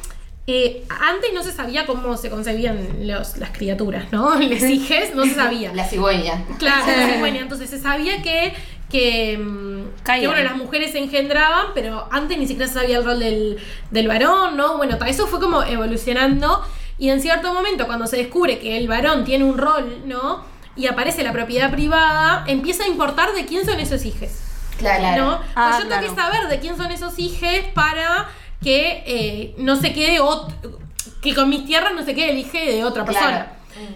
Eh, antes no se sabía cómo se concebían los, las criaturas, ¿no? Les hijes, no se sabía. La cigüeña. Claro, sí, bueno, entonces se sabía que, que, mm, que, bueno, las mujeres se engendraban, pero antes ni siquiera se sabía el rol del, del varón, ¿no? Bueno, eso fue como evolucionando y en cierto momento cuando se descubre que el varón tiene un rol, ¿no? Y aparece la propiedad privada, empieza a importar de quién son esos hijos. Claro. ¿no? Ah, pues yo tengo que claro. saber de quién son esos hijos para que eh, no se quede que con mis tierras no se quede el hijo de otra Claro. persona.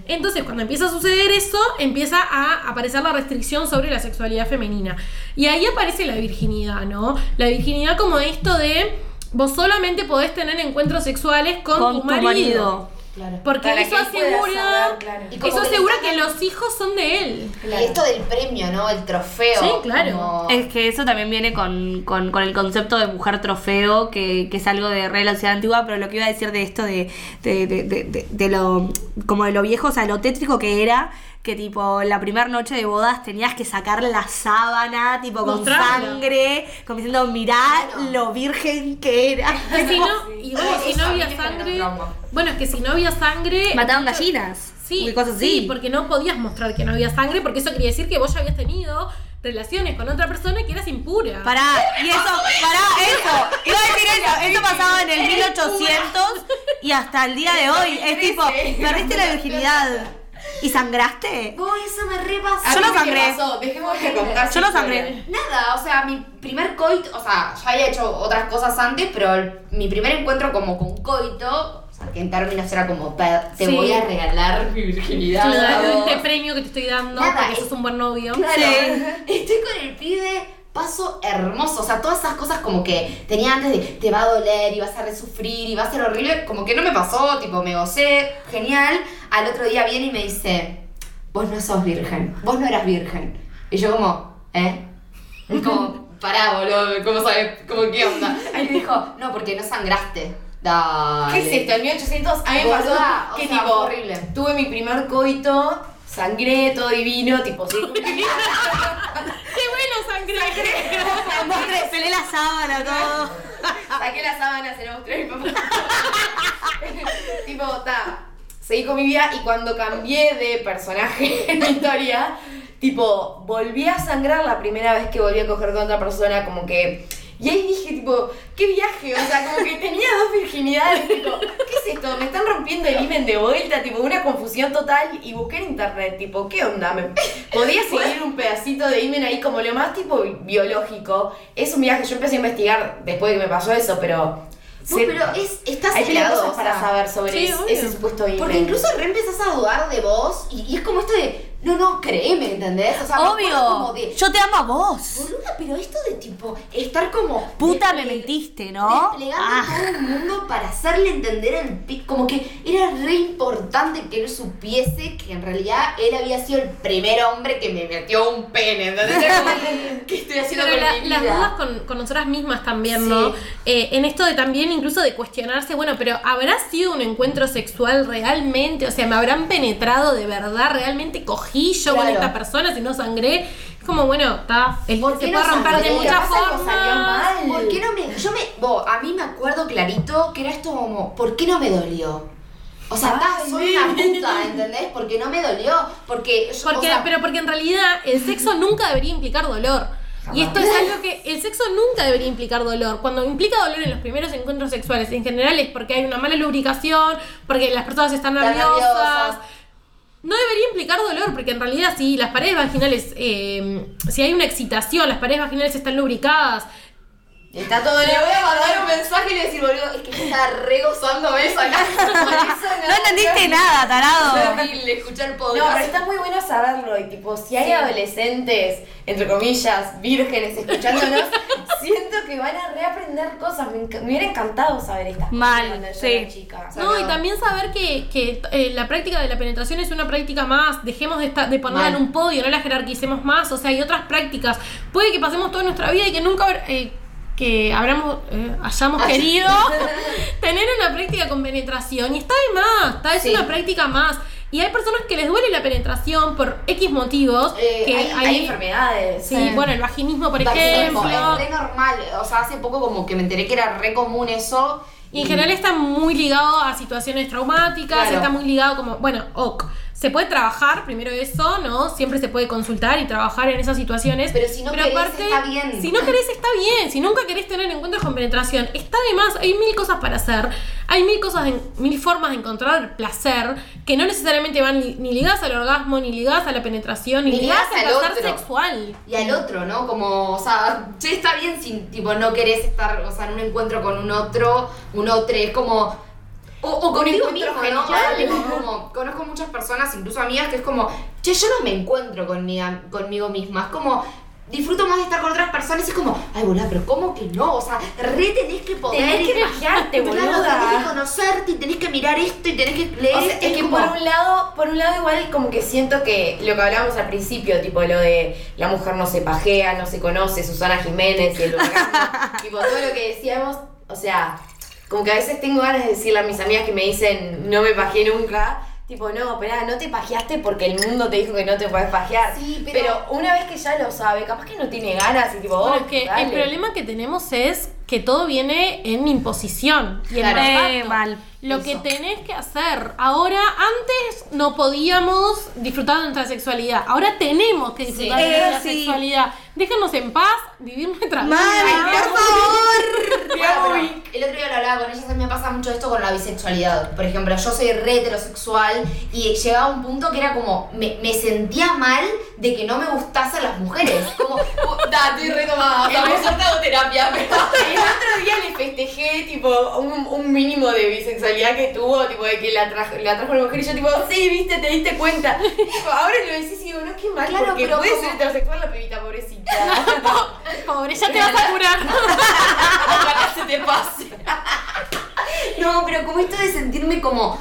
Entonces, cuando empieza a suceder eso, empieza a aparecer la restricción sobre la sexualidad femenina. Y ahí aparece la virginidad, ¿no? La virginidad como esto de vos solamente podés tener encuentros sexuales con, Con tu tu marido. Claro. Porque Para eso que asegura, saber, claro. Y como eso asegura que los hijos son de él. Y esto del premio, ¿no? El trofeo. Sí, claro. como- Es que eso también viene con, con- con el concepto de mujer trofeo, que, que es algo de re la sociedad antigua, pero lo que iba a decir de esto de, de, de- de- de- de lo como de lo viejo, o sea, lo tétrico que era, que tipo la primera noche de bodas tenías que sacar la sábana, tipo con sangre, como diciendo, mirá lo virgen que era. Que si no, y bueno, si Eso no había sangre. Bueno, es que si no había sangre. Mataban gallinas. Sí, y cosas sí, así. porque no podías mostrar que no había sangre, porque eso quería decir que vos ya habías tenido relaciones con otra persona y que eras impura. Pará, y eso, pará, eso, iba a decir eso, esto pasaba en el 1800 y hasta el día de hoy, es tipo, perdiste la virginidad y sangraste. Uy, eso me repasó. Yo lo sangré. pasó, Dejemos de contar. Yo lo sangré. Nada, o sea, mi primer coito, o sea, ya había hecho otras cosas antes, pero el- mi primer encuentro como con coito, o sea, que en términos era como, "Pa- te Sí. voy a regalar mi virginidad. Claro, vos". este premio que te estoy dando, Nada, porque es- sos un buen novio. Claro, estoy con el pibe, paso hermoso, o sea, todas esas cosas como que tenía antes de te va a doler y vas a resufrir y va a ser horrible, como que no me pasó, tipo, me gocé, genial. Al otro día viene y me dice, vos no sos virgen, vos no eras virgen. Y yo como, ¿eh? Como, pará, boludo, ¿cómo sabes? ¿Cómo qué onda? Y me dijo, no, porque no sangraste. Dale. ¿Qué es esto? En 1800 a mí me pasó que sea, tipo, horrible. tuve mi primer coito, sangré, todo divino, tipo, sí. ¡Qué bueno sangre! Pelé la sábana, todo. Saqué la sábana, se la mostré a mi papá. tipo, ta. seguí con mi vida y cuando cambié de personaje en mi historia, tipo, volví a sangrar la primera vez que volví a coger con otra persona, como que... Y ahí dije, tipo, qué viaje, o sea, como que tenía dos virginidades, tipo, ¿qué es esto? Me están rompiendo el imen de vuelta, tipo, una confusión total, y busqué en internet, tipo, ¿qué onda? Me, podía seguir un pedacito de imen ahí como lo más, tipo, biológico. Es un viaje, yo empecé a investigar después de que me pasó eso, pero... No, pero es, estás hay helado, cosas o para sea, saber sobre Sí, ese supuesto imen. Porque incluso re empezás a dudar de vos y, y es como esto de, no, no, créeme, ¿entendés? O sea, me acuerdo como Obvio. de, Yo te amo a vos. boluda, pero esto de tipo, estar como... Puta, me mentiste, ¿no? Desplegando Ah. todo un mundo para hacerle entender el como que era re importante que él supiese que en realidad él había sido el primer hombre que me metió un pene, ¿entendés? ¿Qué estoy haciendo Pero con la- mi las dudas con, con nosotras mismas también, Sí. ¿no? Eh, en esto de también incluso de cuestionarse, bueno, pero ¿habrá sido un encuentro sexual realmente? O sea, ¿me habrán penetrado de verdad? ¿Realmente cogí yo con esta persona si no sangré? Es como, bueno, está, el ¿Por se qué puede no romper de muchas formas. mal. ¿Por qué no me.? Yo me. vos, a mí me acuerdo clarito que era esto como. ¿Por qué no me dolió? O sea, acá soy una puta, ¿entendés? Porque no me dolió. Porque. yo- Porque, o sea, pero porque en realidad el sexo nunca debería implicar dolor. Y esto es algo que el sexo nunca debería implicar dolor. Cuando implica dolor en los primeros encuentros sexuales, en general es porque hay una mala lubricación, porque las personas están Están nerviosas. nerviosas. No debería implicar dolor, porque en realidad si las paredes vaginales, eh, si hay una excitación, las paredes vaginales están lubricadas, Está todo Le voy a mandar un mensaje y le decir, boludo, es que yo estaba re gozándome eso acá. No entendiste nada, tarado. horrible escuchar No, pero está muy bueno saberlo. Y tipo, si hay adolescentes, entre comillas, vírgenes escuchándonos, siento que van a reaprender cosas. Me, hubiera encantado saber estas Mal, cosas cuando yo sí. era chica. O sea, No, y también saber que, que, eh, la práctica de la penetración es una práctica más, dejemos de, estar, de ponerla Mal. en un podio, no la jerarquicemos más, o sea, hay otras prácticas. Puede que pasemos toda nuestra vida y que nunca eh, que habramos, eh, hayamos querido tener una práctica con penetración. Y está de más, está, es Sí. una práctica más. Y hay personas que les duele la penetración por X motivos. Eh, que hay- hay enfermedades. Sí, bueno, el vaginismo, por ejemplo. Es normal. O sea, hace poco como que me enteré que era re común eso. Y en general está muy ligado a situaciones traumáticas, Claro. está muy ligado como, bueno, ok, se puede trabajar, primero eso, ¿no? Siempre se puede consultar y trabajar en esas situaciones. Pero si no querés, está bien. Si no querés, está bien. Si nunca querés tener encuentros con penetración, está de más. Hay mil cosas para hacer. Hay mil cosas, en- mil formas de encontrar placer que no necesariamente van ni ligadas al orgasmo, ni ligadas a la penetración, ni, Ni ligadas al placer otro. sexual. Y al otro, ¿no? Como, o sea, che, está bien si, tipo, no querés estar, o sea, en un encuentro con un otro, un otro, es como... O, o contigo mismo, ¿no? Tipo, como, conozco muchas personas, incluso amigas, que es como, che, yo no me encuentro conmigo, conmigo misma. Es como, disfruto más de estar con otras personas y es como, ay, boluda, pero ¿cómo que no? O sea, re tenés que poder... Tenés que y- pajearte, Claro, boluda. tenés que conocerte y tenés que mirar esto y tenés que leer O sea, es que como- por un lado, por un lado igual como que siento que lo que hablábamos al principio, tipo lo de la mujer no se pajea, no se conoce, Susana Jiménez y el orgasmo, tipo todo lo que decíamos, o sea, como que a veces tengo ganas de decirle a mis amigas que me dicen no me pajeé nunca, tipo no, espera, no te pajeaste porque el mundo te dijo que no te puedes pajear. Sí, pero- una vez que ya lo sabe, capaz que no tiene ganas y tipo, Bueno, oh, es que dale. el problema que tenemos es que todo viene en imposición y en Claro. mandato. Eh, mal. Lo Eso. que tenés que hacer. Ahora, antes no podíamos disfrutar de nuestra sexualidad. Ahora tenemos que disfrutar Sí. de nuestra Eh, sí. sexualidad. Déjanos en paz vivir nuestra vida. por favor. Bueno, pero el otro día lo hablaba con ellas, a mí me pasa mucho esto con la bisexualidad. Por ejemplo, yo soy re heterosexual y llegaba a un punto que era como, me, me sentía mal de que no me gustasen las mujeres. Como, da, estoy re tomada, o sea, por suerte hago terapia, pero... El otro día le festejé, tipo, un, un mínimo de bisexualidad que tuvo, tipo, de que la trajo, la trajo una mujer y yo, tipo, sí, viste, te diste cuenta. Tipo, ahora lo decís y digo, no, qué mal, Claro, porque pero puede como- ser heterosexual la pibita, pobrecita. Pobre, ya te vas a curar. Ojalá se te pase. No, pero como esto de sentirme como.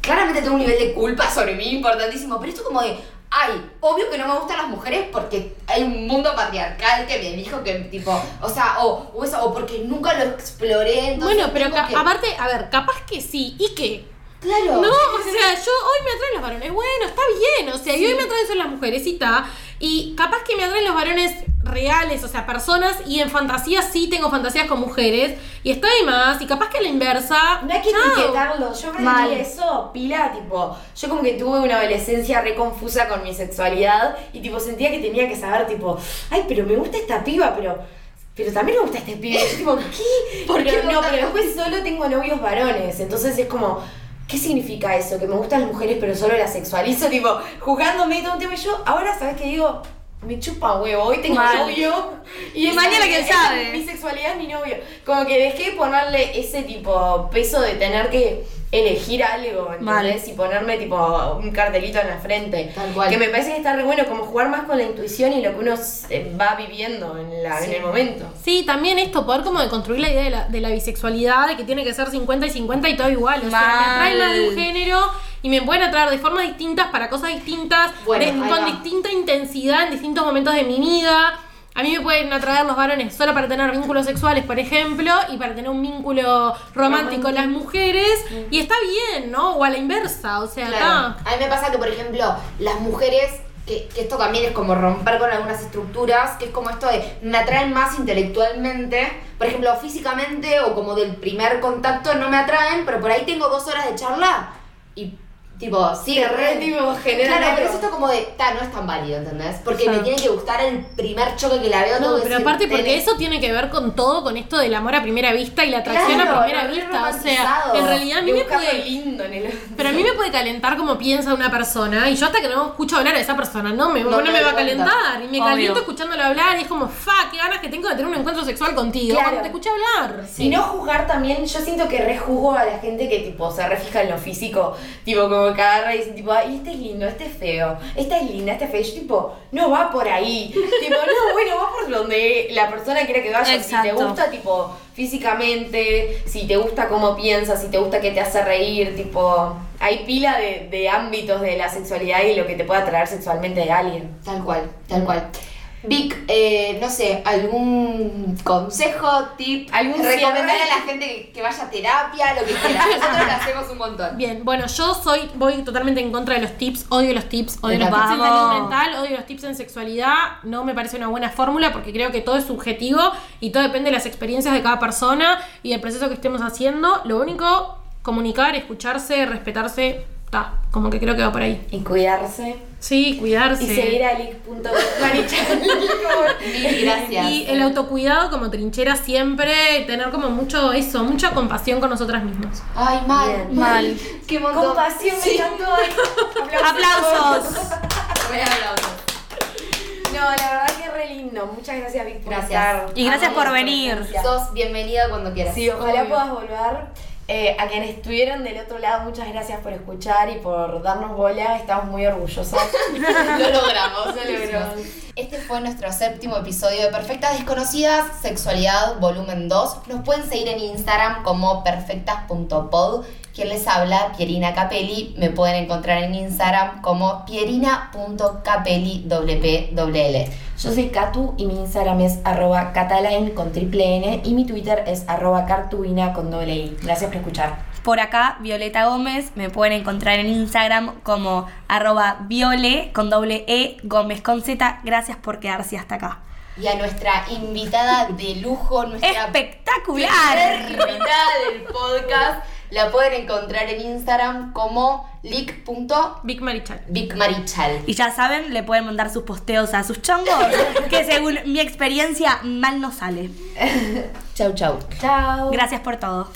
Claramente tengo un nivel de culpa sobre mí importantísimo, pero esto como de. Ay, obvio que no me gustan las mujeres porque hay un mundo patriarcal que me dijo que, tipo, o sea, o, o eso, o porque nunca lo exploré. Bueno, pero que- aparte, a ver, capaz que sí. ¿Y qué? Claro. No, o sea, yo hoy me atraen los varones. Bueno, está bien. O sea, y hoy me atraen son las mujeres y está. Y capaz que me atraen los varones reales, o sea, personas, y en fantasías sí tengo fantasías con mujeres, y está de más, y capaz que a la inversa. No hay que chao. etiquetarlo. Yo Mal. aprendí eso, pila, tipo, yo como que tuve una adolescencia re confusa con mi sexualidad y tipo sentía que tenía que saber, tipo, ay, pero me gusta esta piba, pero. Pero también me gusta este pibe. Yo tipo, ¿qué? ¿Por qué Pero no pero después solo tengo novios varones. Entonces es como, ¿qué significa eso? Que me gustan las mujeres pero solo las sexualizo, tipo, jugándome y todo un tema. Y yo ahora, ¿sabes qué digo? Me chupa huevo, hoy tengo Mal. novio. Y esa- mañana esa- sabe. Mi sexualidad es mi novio. Como que dejé de ponerle ese tipo peso de tener que elegir algo, Mal. ¿entendés? Y ponerme tipo un cartelito en la frente. Tal cual. Que me parece que está re bueno, como jugar más con la intuición y lo que uno eh, va viviendo en, la, en el momento. Sí, también esto, poder como deconstruir la idea de la, de la bisexualidad, de que tiene que ser 50 y 50 y todo igual. O sea, me atrae más de un género y me pueden atraer de formas distintas para cosas distintas, Bueno, de- con va. distinta intensidad en distintos momentos de mi vida. A mí me pueden atraer los varones solo para tener vínculos sexuales, por ejemplo, y para tener un vínculo romántico las mujeres. Y está bien, ¿no? O a la inversa, o sea, Claro. A mí me pasa que, por ejemplo, las mujeres, que, que esto también es como romper con algunas estructuras, que es como esto de me atraen más intelectualmente, por ejemplo, físicamente o como del primer contacto no me atraen, pero por ahí tengo dos horas de charla y tipo, sigue re... Re, tipo, genera Claro, pero es esto como de, ta, no es tan válido, ¿entendés? Porque me tiene que gustar el primer choque que la veo No, pero decir, aparte porque eso tiene que ver con todo, con esto del amor a primera vista y la atracción Claro, a primera vista. O sea, en realidad a mí me puede lindo en el Pero a mí me puede calentar como piensa una persona y yo hasta que no escucho hablar a esa persona no me, No no me me doy va a calentar y me Obvio. caliento escuchándolo hablar y es como, fa, qué ganas que tengo de tener un encuentro sexual contigo Claro. cuando te escuché hablar. Y no juzgar también, yo siento que rejuzgo a la gente que tipo se refija en lo físico, tipo como que agarra y dice tipo, ay, este es lindo, este es feo, esta es linda, este es feo. Yo tipo, no va por ahí. tipo, no, bueno, va por donde la persona quiera que vaya. Si te gusta, tipo, físicamente, si te gusta cómo piensas, si te gusta que te hace reír, tipo, hay pila de, de ámbitos de la sexualidad y lo que te puede atraer sexualmente de alguien. Tal cual, tal cual. Vic, eh, no sé, algún consejo, tip, ¿Algún recomendar cierre? a la gente que, que vaya a terapia, lo que quiera. Nosotros lo hacemos un montón. Bien, bueno, yo soy, voy totalmente en contra de los tips, odio los tips, odio los tips en salud mental, odio los tips en sexualidad, no me parece una buena fórmula porque creo que todo es subjetivo y todo depende de las experiencias de cada persona y del proceso que estemos haciendo. Lo único, comunicar, escucharse, respetarse, está, como que creo que va por ahí. Y cuidarse. Sí, cuidarse. Y seguir a gracias. Y el autocuidado como trinchera siempre, tener como mucho eso, mucha compasión con nosotras mismas. Ay, mal. Bien. Mal. Qué montón. Compasión, me encantó. Aplausos. Aplausos. No, la verdad que re lindo. Muchas gracias, Vic, por Gracias. estar. Y gracias por venir. Sos bienvenida cuando quieras. Sí, ojalá Obvio. puedas volver. Eh, a quienes estuvieron del otro lado, muchas gracias por escuchar y por darnos bola. Estamos muy orgullosas. Lo logramos, lo Lo logramos. Este fue nuestro séptimo episodio de Perfectas Desconocidas, Sexualidad Volumen 2. Nos pueden seguir en Instagram como perfectas.pod. Quien les habla, Pierina Capelli. Me pueden encontrar en Instagram como pierina.capelli. Yo soy Katu y mi Instagram es arroba cataline con triple N y mi Twitter es arroba cartubina con doble I. Gracias por escuchar. Por acá, Violeta Gómez, me pueden encontrar en Instagram como arroba viole con doble E Gómez con Z. Gracias por quedarse hasta acá. Y a nuestra invitada de lujo, nuestra ¡Espectacular! invitada del podcast, la pueden encontrar en Instagram como Big Marichal. leak.bigmarichal. Y ya saben, le pueden mandar sus posteos a sus chongos, que según mi experiencia mal no sale. Chau, chau. Chao. Gracias por todo.